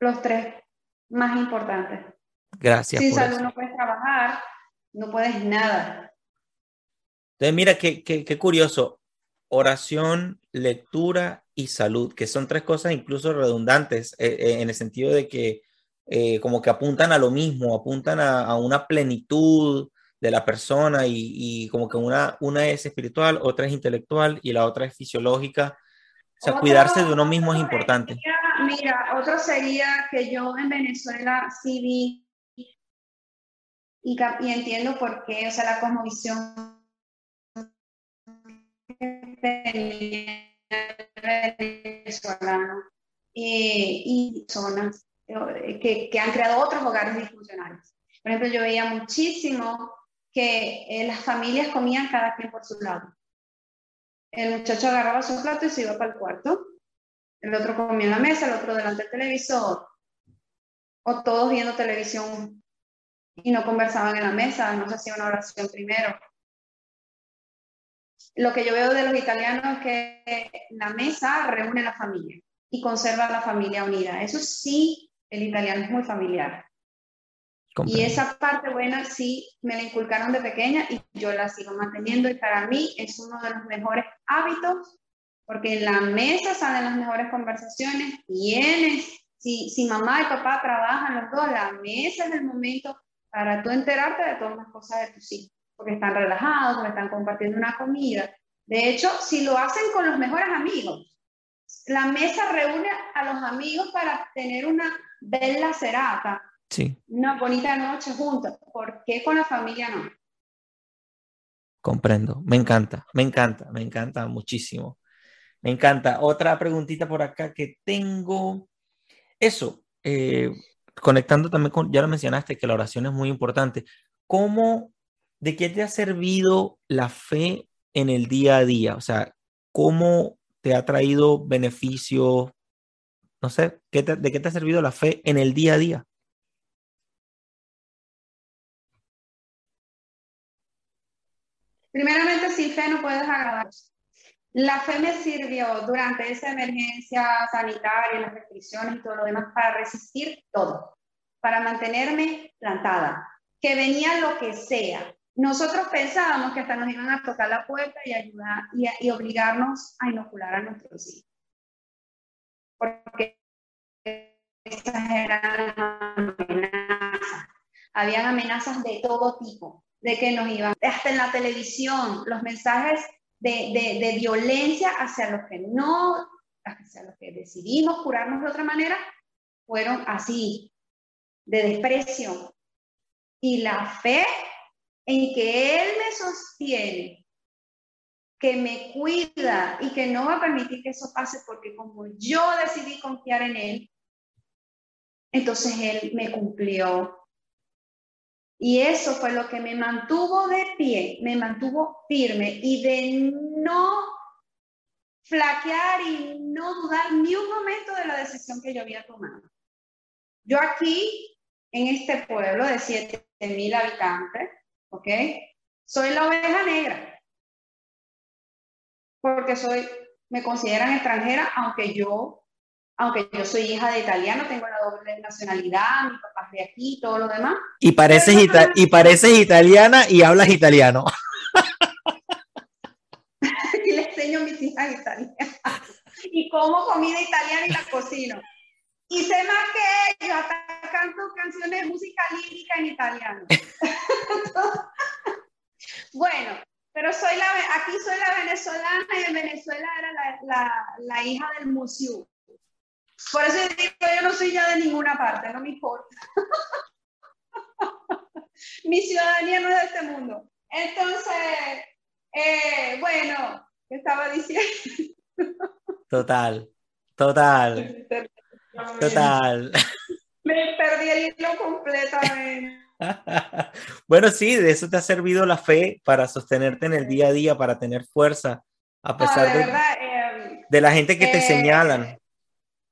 los tres más importantes. Gracias. Sin salud no puedes trabajar, no puedes nada. Entonces, mira, qué, qué curioso. Oración, lectura y salud, que son tres cosas incluso redundantes, eh, eh, en el sentido de que eh, como que apuntan a lo mismo, apuntan a, una plenitud de la persona y, como que una, una es espiritual, otra es intelectual y la otra es fisiológica. O sea, cuidarse de uno mismo es importante. Mira, otro sería que yo en Venezuela sí vi y, y entiendo por qué, o sea, la cosmovisión venezolano eh, y zonas eh, que, que, han creado otros hogares disfuncionales. Por ejemplo, yo veía muchísimo que eh, las familias comían cada quien por su lado. El muchacho agarraba su plato y se iba para el cuarto. El otro comía en la mesa, el otro delante del televisor. O todos viendo televisión y no conversaban en la mesa, no se hacía una oración primero. Lo que yo veo de los italianos es que la mesa reúne a la familia y conserva a la familia unida. Eso sí el italiano es muy familiar. Y esa parte buena sí me la inculcaron de pequeña y yo la sigo manteniendo y para mí es uno de los mejores hábitos porque en la mesa salen las mejores conversaciones, tienes, si, si mamá y papá trabajan los dos, la mesa es el momento para tú enterarte de todas las cosas de tus hijos, porque están relajados, porque están compartiendo una comida. De hecho, si lo hacen con los mejores amigos, la mesa reúne a los amigos para tener una bella serata, sí. una bonita noche juntos. ¿Por qué con la familia no? Comprendo, me encanta, me encanta, me encanta muchísimo. Me encanta. Otra preguntita por acá que tengo. Eso, eh, conectando también con, ya lo mencionaste, que la oración es muy importante. ¿Cómo, de qué te ha servido la fe en el día a día? O sea, ¿cómo te ha traído beneficios? No sé, ¿de qué te ha servido la fe en el día a día? Primeramente, sin fe no puedes agradar. La fe me sirvió durante esa emergencia sanitaria, las restricciones y todo lo demás para resistir todo, para mantenerme plantada, que venía lo que sea. Nosotros pensábamos que hasta nos iban a tocar la puerta y ayudar y, obligarnos a inocular a nuestros hijos. Porque esas eran amenazas. Habían amenazas de todo tipo, de que nos iban, hasta en la televisión, los mensajes de, violencia hacia los que no, hacia los que decidimos curarnos de otra manera, fueron así, de desprecio. Y la fe en que Él me sostiene, que me cuida y que no va a permitir que eso pase porque como yo decidí confiar en Él, entonces Él me cumplió y eso fue lo que me mantuvo de pie, me mantuvo firme y de no flaquear y no dudar ni un momento de la decisión que yo había tomado. Yo aquí, en este pueblo de 7.000 habitantes, ¿ok? Soy la oveja negra. Porque soy, me consideran extranjera, aunque yo aunque yo soy hija de italiano, tengo la doble nacionalidad, mi papá es de aquí, todo lo demás. Y pareces, y pareces italiana y hablas italiano. y le enseño a mis hijas italianas. y como comida italiana y la cocino. Y sé más que ellos, hasta canto canciones de música lírica en italiano. bueno, pero soy la, aquí soy la venezolana y en Venezuela era la, la, la hija del museo. Por eso digo, yo no soy ya de ninguna parte, no me importa. Mi ciudadanía no es de este mundo. Entonces, eh, bueno, ¿qué estaba diciendo? Total, total. Total. Me perdí el hilo completamente. bueno, sí, de eso te ha servido la fe para sostenerte en el día a día, para tener fuerza, a pesar de, eh, de, la gente que te eh, señalan.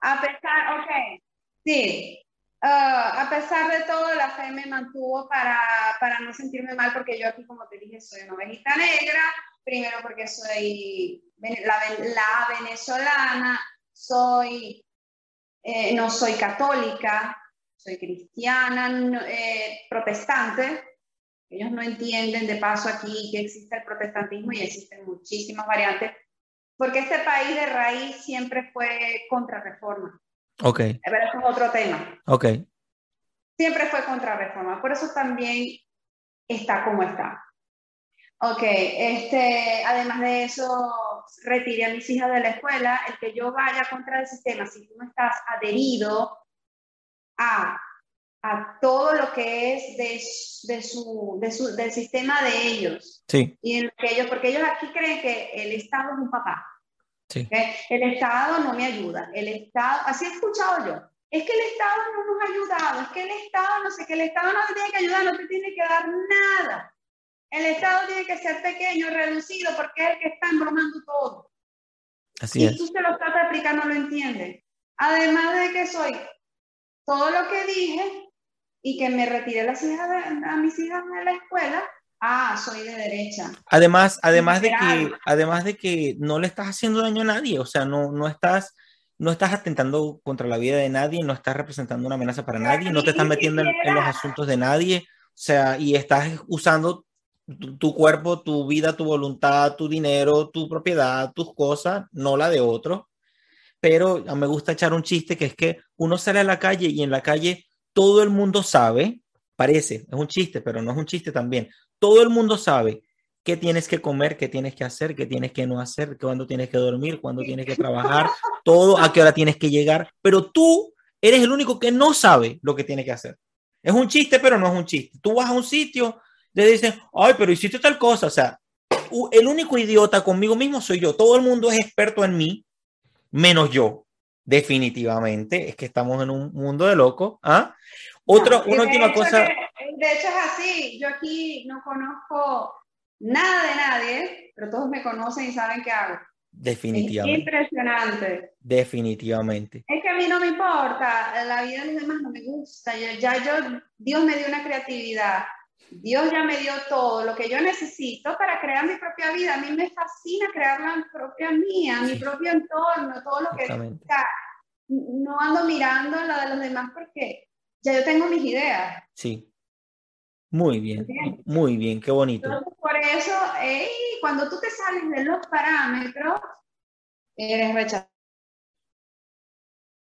A pesar, ok, sí, ah, a pesar de todo, la fe me mantuvo para, para, no sentirme mal, porque yo aquí, como te dije, soy una ovejita negra, primero porque soy la, la venezolana, soy, eh, no soy católica, soy cristiana, eh, protestante. Ellos no entienden de paso aquí que existe el protestantismo y existen muchísimas variantes porque este país de raíz siempre fue contrarreforma. Ok. Pero eso es otro tema. Ok. Siempre fue contrarreforma, por eso también está como está. Ok, este, además de eso, retiré a mis hijas de la escuela, el que yo vaya contra el sistema, si tú no estás adherido a, a todo lo que es de, de, su, de su, del sistema de ellos, sí. y en que ellos, porque ellos aquí creen que el Estado es un papá, el Estado no me ayuda. El Estado, así he escuchado yo. Es que el Estado no nos ha ayudado, es que el Estado, no sé, que el Estado no te tiene que ayudar, no te tiene que dar nada. El Estado tiene que ser pequeño, reducido, porque es el que está embromando todo. Así y es. tú se lo estás explicando, no lo entiendes. Además de que soy todo lo que dije y que me retiré las hijas a mis hijas de la escuela, Ah, soy de derecha. Además, además de que, además de que no le estás haciendo daño a nadie, o sea, no, no estás, no estás atentando contra la vida de nadie, no estás representando una amenaza para nadie, no te estás metiendo en, los asuntos de nadie, o sea, y estás usando tu, cuerpo, tu vida, tu voluntad, tu dinero, tu propiedad, tus cosas, no la de otro. Pero me gusta echar un chiste que es que uno sale a la calle y en la calle todo el mundo sabe, parece, es un chiste, pero no es un chiste también todo el mundo sabe qué tienes que comer, qué tienes que hacer, qué tienes que no hacer, cuándo tienes que dormir, cuándo tienes que trabajar, todo, a qué hora tienes que llegar, pero tú eres el único que no sabe lo que tiene que hacer. Es un chiste, pero no es un chiste. Tú vas a un sitio, le dicen, ay, pero hiciste tal cosa, o sea, el único idiota conmigo mismo soy yo. Todo el mundo es experto en mí, menos yo. Definitivamente, es que estamos en un mundo de locos. ¿ah? Otro, una última cosa. de hecho es así, yo aquí no conozco nada de nadie, pero todos me conocen y saben qué hago. Definitivamente. impresionante. Definitivamente. Es que a mí no me importa, la vida de los demás no me gusta, ya, ya yo, Dios me dio una creatividad, Dios ya me dio todo lo que yo necesito para crear mi propia vida. A mí me fascina crear la propia mía, mi propio entorno, todo lo que... no ando mirando la de los demás porque ya yo tengo mis ideas. Sí. Muy bien, muy bien, qué bonito. por eso, cuando tú te sales de los parámetros, eres rechazado.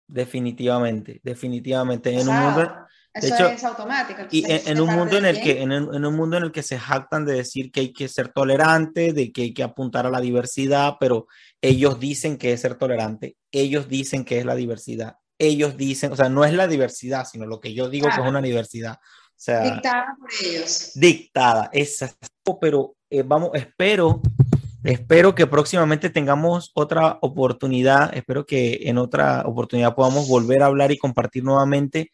Definitivamente, definitivamente. En un mundo, eso es automático. y en, un mundo en el que en, en, un mundo en el que se jactan de decir que hay que ser tolerante, de que hay que apuntar a la diversidad, pero ellos dicen que es ser tolerante, ellos dicen que es la diversidad, ellos dicen, o sea, no es la diversidad, sino lo que yo digo que es una diversidad dictada por ellos. Dictada, exacto, pero eh, vamos, espero, espero que próximamente tengamos otra oportunidad, espero que en otra oportunidad podamos volver a hablar y compartir nuevamente.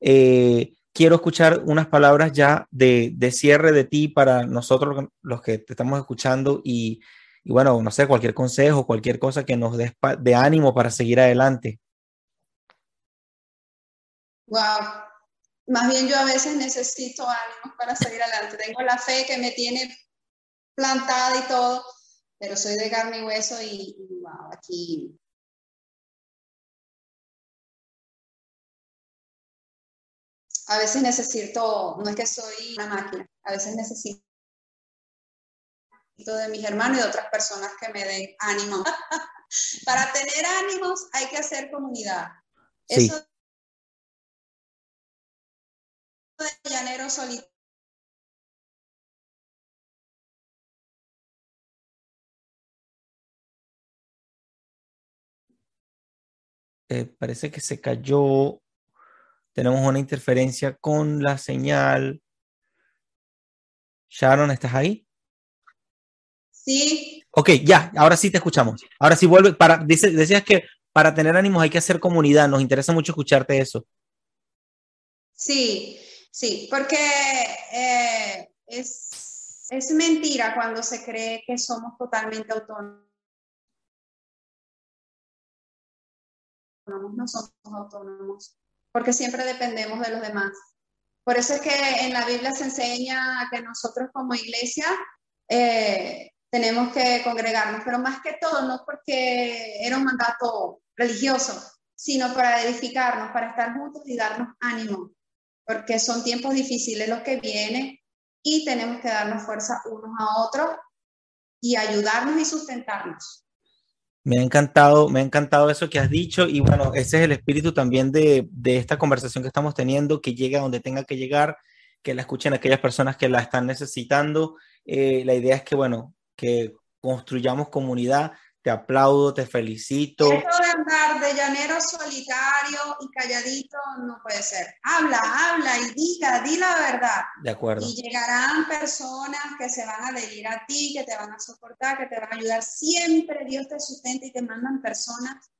Eh, quiero escuchar unas palabras ya de, cierre de ti para nosotros los que te estamos escuchando y, y bueno, no sé, cualquier consejo, cualquier cosa que nos dé de ánimo para seguir adelante. Wow, más bien yo a veces necesito ánimos para seguir adelante. Tengo la fe que me tiene plantada y todo, pero soy de carne y hueso y, aquí a veces necesito, no es que soy una máquina, a veces necesito de mis hermanos y de otras personas que me den ánimo. Para tener ánimos hay que hacer comunidad. Eso de llanero solitario. Eh, parece que se cayó. Tenemos una interferencia con la señal. Sharon, ¿estás ahí? Sí. Ok, ya, ahora sí te escuchamos. Ahora sí vuelve. Para, dice, decías que para tener ánimos hay que hacer comunidad. Nos interesa mucho escucharte eso. Sí, Sí, porque eh, es, es mentira cuando se cree que somos totalmente autónomos. No somos autónomos, porque siempre dependemos de los demás. Por eso es que en la Biblia se enseña que nosotros como iglesia eh, tenemos que congregarnos, pero más que todo, no porque era un mandato religioso, sino para edificarnos, para estar juntos y darnos ánimo porque son tiempos difíciles los que vienen y tenemos que darnos fuerza unos a otros y ayudarnos y sustentarnos. Me ha encantado, me ha encantado eso que has dicho y bueno, ese es el espíritu también de, de esta conversación que estamos teniendo, que llegue a donde tenga que llegar, que la escuchen aquellas personas que la están necesitando. Eh, la idea es que, bueno, que construyamos comunidad, te aplaudo, te felicito. De andar de llanero solitario y calladito no puede ser. Habla, habla y diga, di la verdad. De acuerdo. Y llegarán personas que se van a adherir a ti, que te van a soportar, que te van a ayudar. Siempre Dios te sustenta y te mandan personas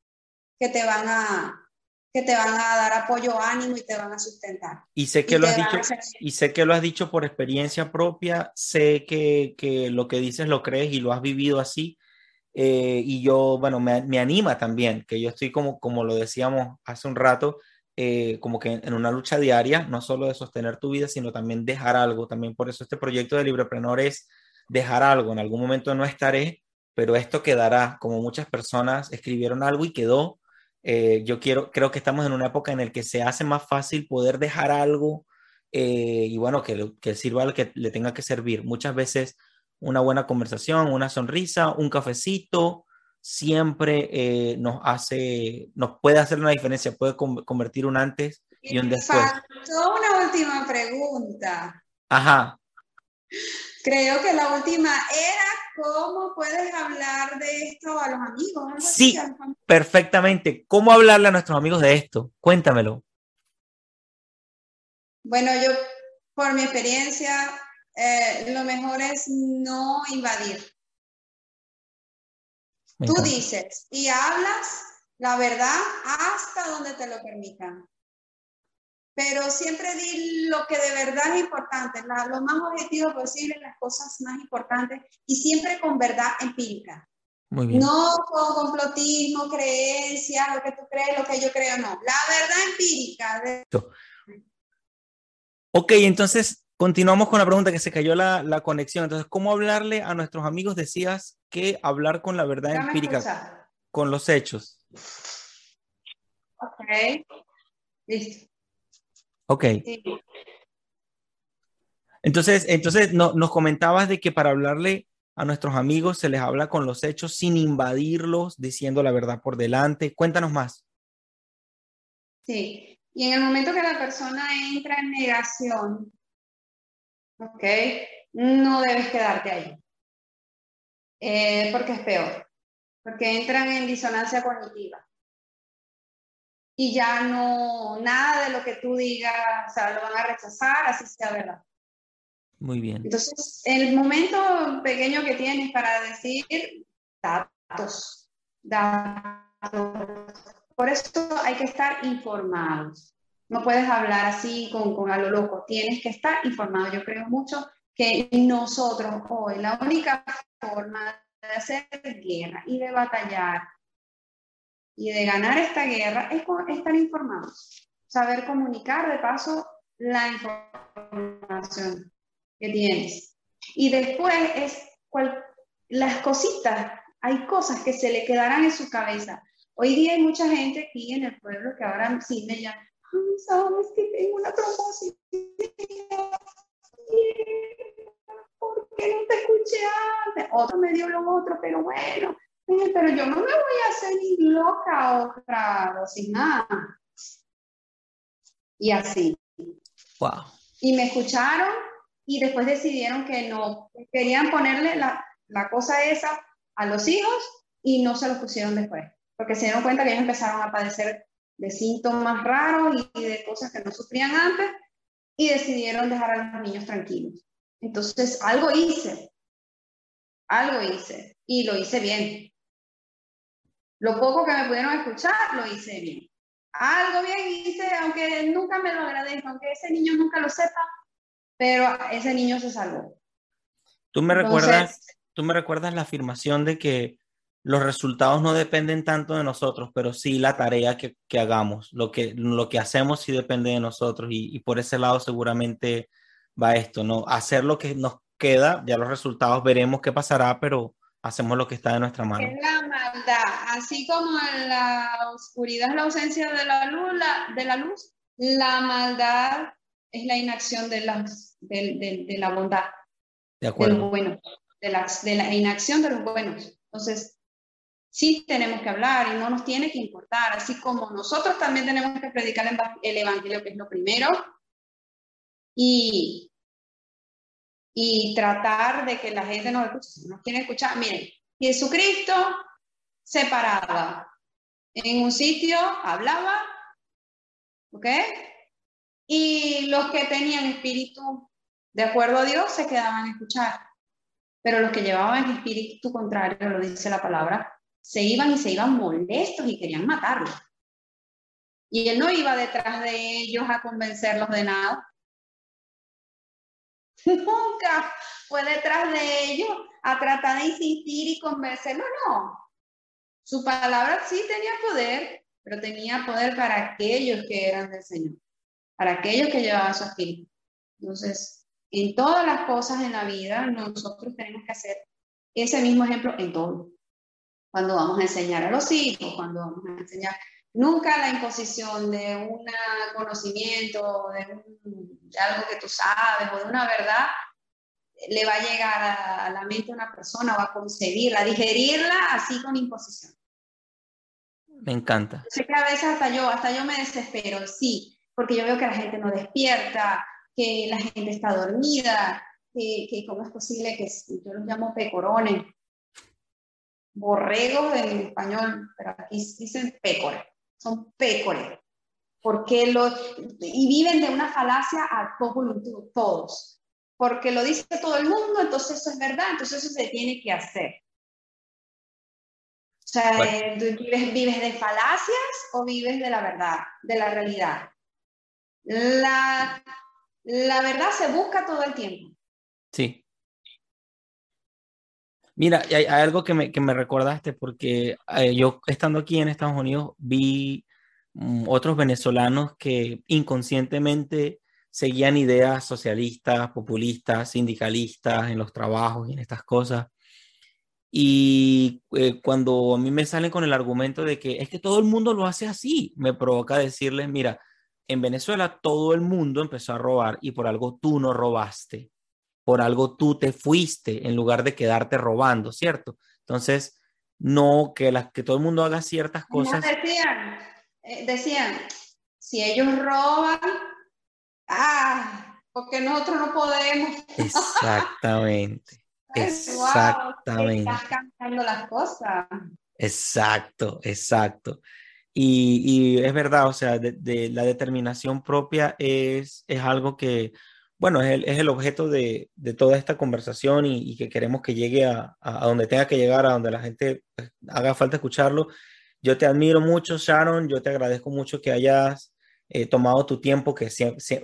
que te van a que te van a dar apoyo, ánimo y te van a sustentar. Y sé que lo has dicho, y sé que lo has dicho por experiencia propia, sé que, que lo que dices lo crees y lo has vivido así eh, y yo, bueno, me, me, anima también, que yo estoy como, como lo decíamos hace un rato, eh, como que en, una lucha diaria, no solo de sostener tu vida, sino también dejar algo. También por eso este proyecto de Libreprenor es dejar algo. En algún momento no estaré, pero esto quedará, como muchas personas escribieron algo y quedó. Eh, yo quiero, creo que estamos en una época en la que se hace más fácil poder dejar algo y bueno, que, que sirva al que le tenga que servir. Muchas veces una buena conversación, una sonrisa, un cafecito, siempre eh, nos hace, nos puede hacer una diferencia, puede convertir un antes y un después. Faltó una última pregunta. Ajá. Creo que la última era cómo puedes hablar de esto a los amigos. Sí, perfectamente. ¿Cómo hablarle a nuestros amigos de esto? Cuéntamelo. Bueno, yo por mi experiencia eh, lo mejor es no invadir. Tú dices y hablas la verdad hasta donde te lo permitan. Pero siempre di lo que de verdad es importante, lo más objetivo posible, las cosas más importantes y siempre con verdad empírica. Muy bien. No con complotismo, creencias, lo que tú crees, lo que yo creo, no. La verdad empírica. Ok, entonces continuamos con la pregunta que se cayó la, la, conexión. Entonces, ¿cómo hablarle a nuestros amigos? Decías que hablar con la verdad empírica, con los hechos. Ok, listo. Ok. Entonces, entonces no, nos comentabas de que para hablarle a nuestros amigos se les habla con los hechos sin invadirlos, diciendo la verdad por delante. Cuéntanos más. Sí, y en el momento que la persona entra en negación, ¿ok? No debes quedarte ahí, eh, porque es peor, porque entran en disonancia cognitiva. Y ya no, nada de lo que tú digas, o sea, lo van a rechazar, así sea verdad. Muy bien. Entonces, el momento pequeño que tienes para decir datos, datos. Por eso hay que estar informados. No puedes hablar así con, con a lo loco, tienes que estar informado. Yo creo mucho que nosotros hoy, la única forma de hacer guerra y de batallar y de ganar esta guerra es estar informados, saber comunicar de paso la información que tienes. Y después es las cositas, hay cosas que se le quedarán en su cabeza. Hoy día hay mucha gente aquí en el pueblo que ahora sí me sabes que tengo una promoción. ¿Por qué no te escuché antes? Otro me dio lo otro, pero bueno, pero yo no me voy a hacer ni loca o raro, sin nada. Y así. Wow. Y me escucharon y después decidieron que no, querían ponerle la, la cosa esa a los hijos y no se los pusieron después, porque se dieron cuenta que ellos empezaron a padecer de síntomas raros y de cosas que no sufrían antes y decidieron dejar a los niños tranquilos. Entonces, algo hice, algo hice y lo hice bien. Lo poco que me pudieron escuchar, lo hice bien. Algo bien hice, aunque nunca me lo agradezco, aunque ese niño nunca lo sepa, pero ese niño se salvó. Tú me recuerdas, tú me recuerdas la afirmación de que los resultados no dependen tanto de nosotros, pero sí la tarea que, que hagamos. Lo que, lo que hacemos sí depende de nosotros y, y, por ese lado seguramente va esto, ¿no? Hacer lo que nos queda, ya los resultados veremos qué pasará, pero hacemos lo que está de nuestra mano. La maldad, así como la oscuridad es la ausencia de la luz, la, de la luz, la maldad es la inacción de, las, de, de, la bondad, de, acuerdo. de lo bueno, de, las, de la inacción de los buenos. Entonces, sí tenemos que hablar y no nos tiene que importar, así como nosotros también tenemos que predicar el Evangelio, que es lo primero, y, y tratar de que la gente nos escuche. Nos quiere escuchar, miren, Jesucristo se paraba en un sitio, hablaba, ¿ok? Y los que tenían espíritu de acuerdo a Dios se quedaban a escuchar. Pero los que llevaban espíritu contrario, lo dice la palabra, se iban y se iban molestos y querían matarlo. Y él no iba detrás de ellos a convencerlos de nada. Nunca fue detrás de ellos a tratar de insistir y convencerlos, no. Su palabra sí tenía poder, pero tenía poder para aquellos que eran del Señor, para aquellos que llevaban su espíritu. Entonces, en todas las cosas en la vida, nosotros tenemos que hacer ese mismo ejemplo en todo. Cuando vamos a enseñar a los hijos, cuando vamos a enseñar, nunca la imposición de un conocimiento, de, de algo que tú sabes o de una verdad, le va a llegar a, la mente a una persona, va a concebirla, a digerirla así con imposición. Me encanta. Sé que a veces hasta yo, hasta yo me desespero, sí, porque yo veo que la gente no despierta, que la gente está dormida, que, que cómo es posible que yo los llamo pecorones, borregos en español, pero aquí dicen pecore, son pecore, porque lo, y viven de una falacia a todos porque lo dice todo el mundo, entonces eso es verdad, entonces eso se tiene que hacer. O sea, vives, vives de falacias o vives de la verdad, de la realidad. La, la verdad se busca todo el tiempo. Sí. Mira, hay, algo que me, que me, recordaste porque eh, yo estando aquí en Estados Unidos vi mm, otros venezolanos que inconscientemente seguían ideas socialistas, populistas, sindicalistas en los trabajos y en estas cosas. Y eh, cuando a mí me salen con el argumento de que es que todo el mundo lo hace así, me provoca decirles, mira, en Venezuela todo el mundo empezó a robar y por algo tú no robaste, por algo tú te fuiste en lugar de quedarte robando, ¿cierto? Entonces, no que, la, que todo el mundo haga ciertas cosas. Decían, eh, decían, si ellos roban, ah, porque nosotros no podemos. Exactamente. Exactamente. estás cambiando las cosas. Exacto, exacto. Y, y es verdad, o sea, de, la determinación propia es, es algo que, bueno, es el, es el objeto de, de, toda esta conversación y, que queremos que llegue a, a, donde tenga que llegar, a donde la gente pues, haga falta escucharlo. Yo te admiro mucho, Sharon, yo te agradezco mucho que hayas eh, tomado tu tiempo, que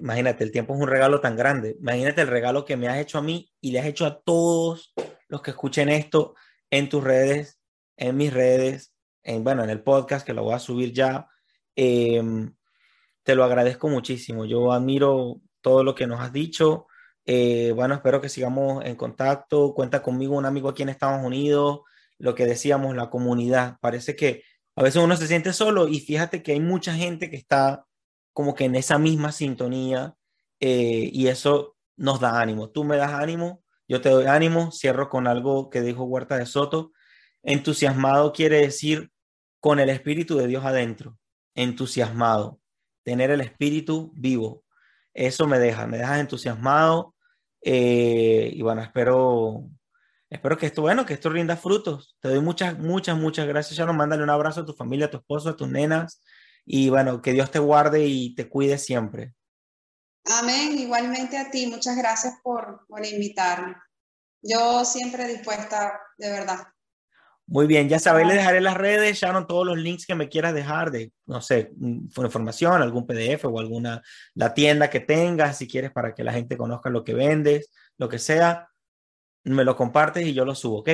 imagínate, el tiempo es un regalo tan grande. Imagínate el regalo que me has hecho a mí y le has hecho a todos los que escuchen esto en tus redes, en mis redes, en, bueno, en el podcast que lo voy a subir ya. Em, te lo agradezco muchísimo. Yo admiro todo lo que nos has dicho. Eh, bueno, espero que sigamos en contacto. Cuenta conmigo, un amigo aquí en Estados Unidos. Lo que decíamos, la comunidad. Parece que a veces uno se siente solo y fíjate que hay mucha gente que está como que en esa misma sintonía eh, y eso nos da ánimo. Tú me das ánimo, yo te doy ánimo. Cierro con algo que dijo Huerta de Soto. Entusiasmado quiere decir con el Espíritu de Dios adentro. Entusiasmado. Tener el Espíritu vivo. Eso me deja, me dejas entusiasmado. Eh, y bueno, espero, espero que esto, bueno, que esto rinda frutos. Te doy muchas, muchas, muchas gracias. Ya nos mándale un abrazo a tu familia, a tu esposo, a tus nenas y bueno, que Dios te guarde y te cuide siempre. Amén, igualmente a ti, muchas gracias por, por invitarme. Yo siempre dispuesta, de verdad. Muy bien, ya sabéis, le dejaré las redes, Sharon, todos los links que me quieras dejar de, no sé, información, algún PDF o alguna, la tienda que tengas, si quieres, para que la gente conozca lo que vendes, lo que sea, me lo compartes y yo lo subo, ¿ok?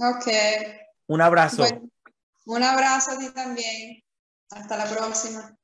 Ok. Un abrazo. un abrazo a ti también. Hasta la próxima.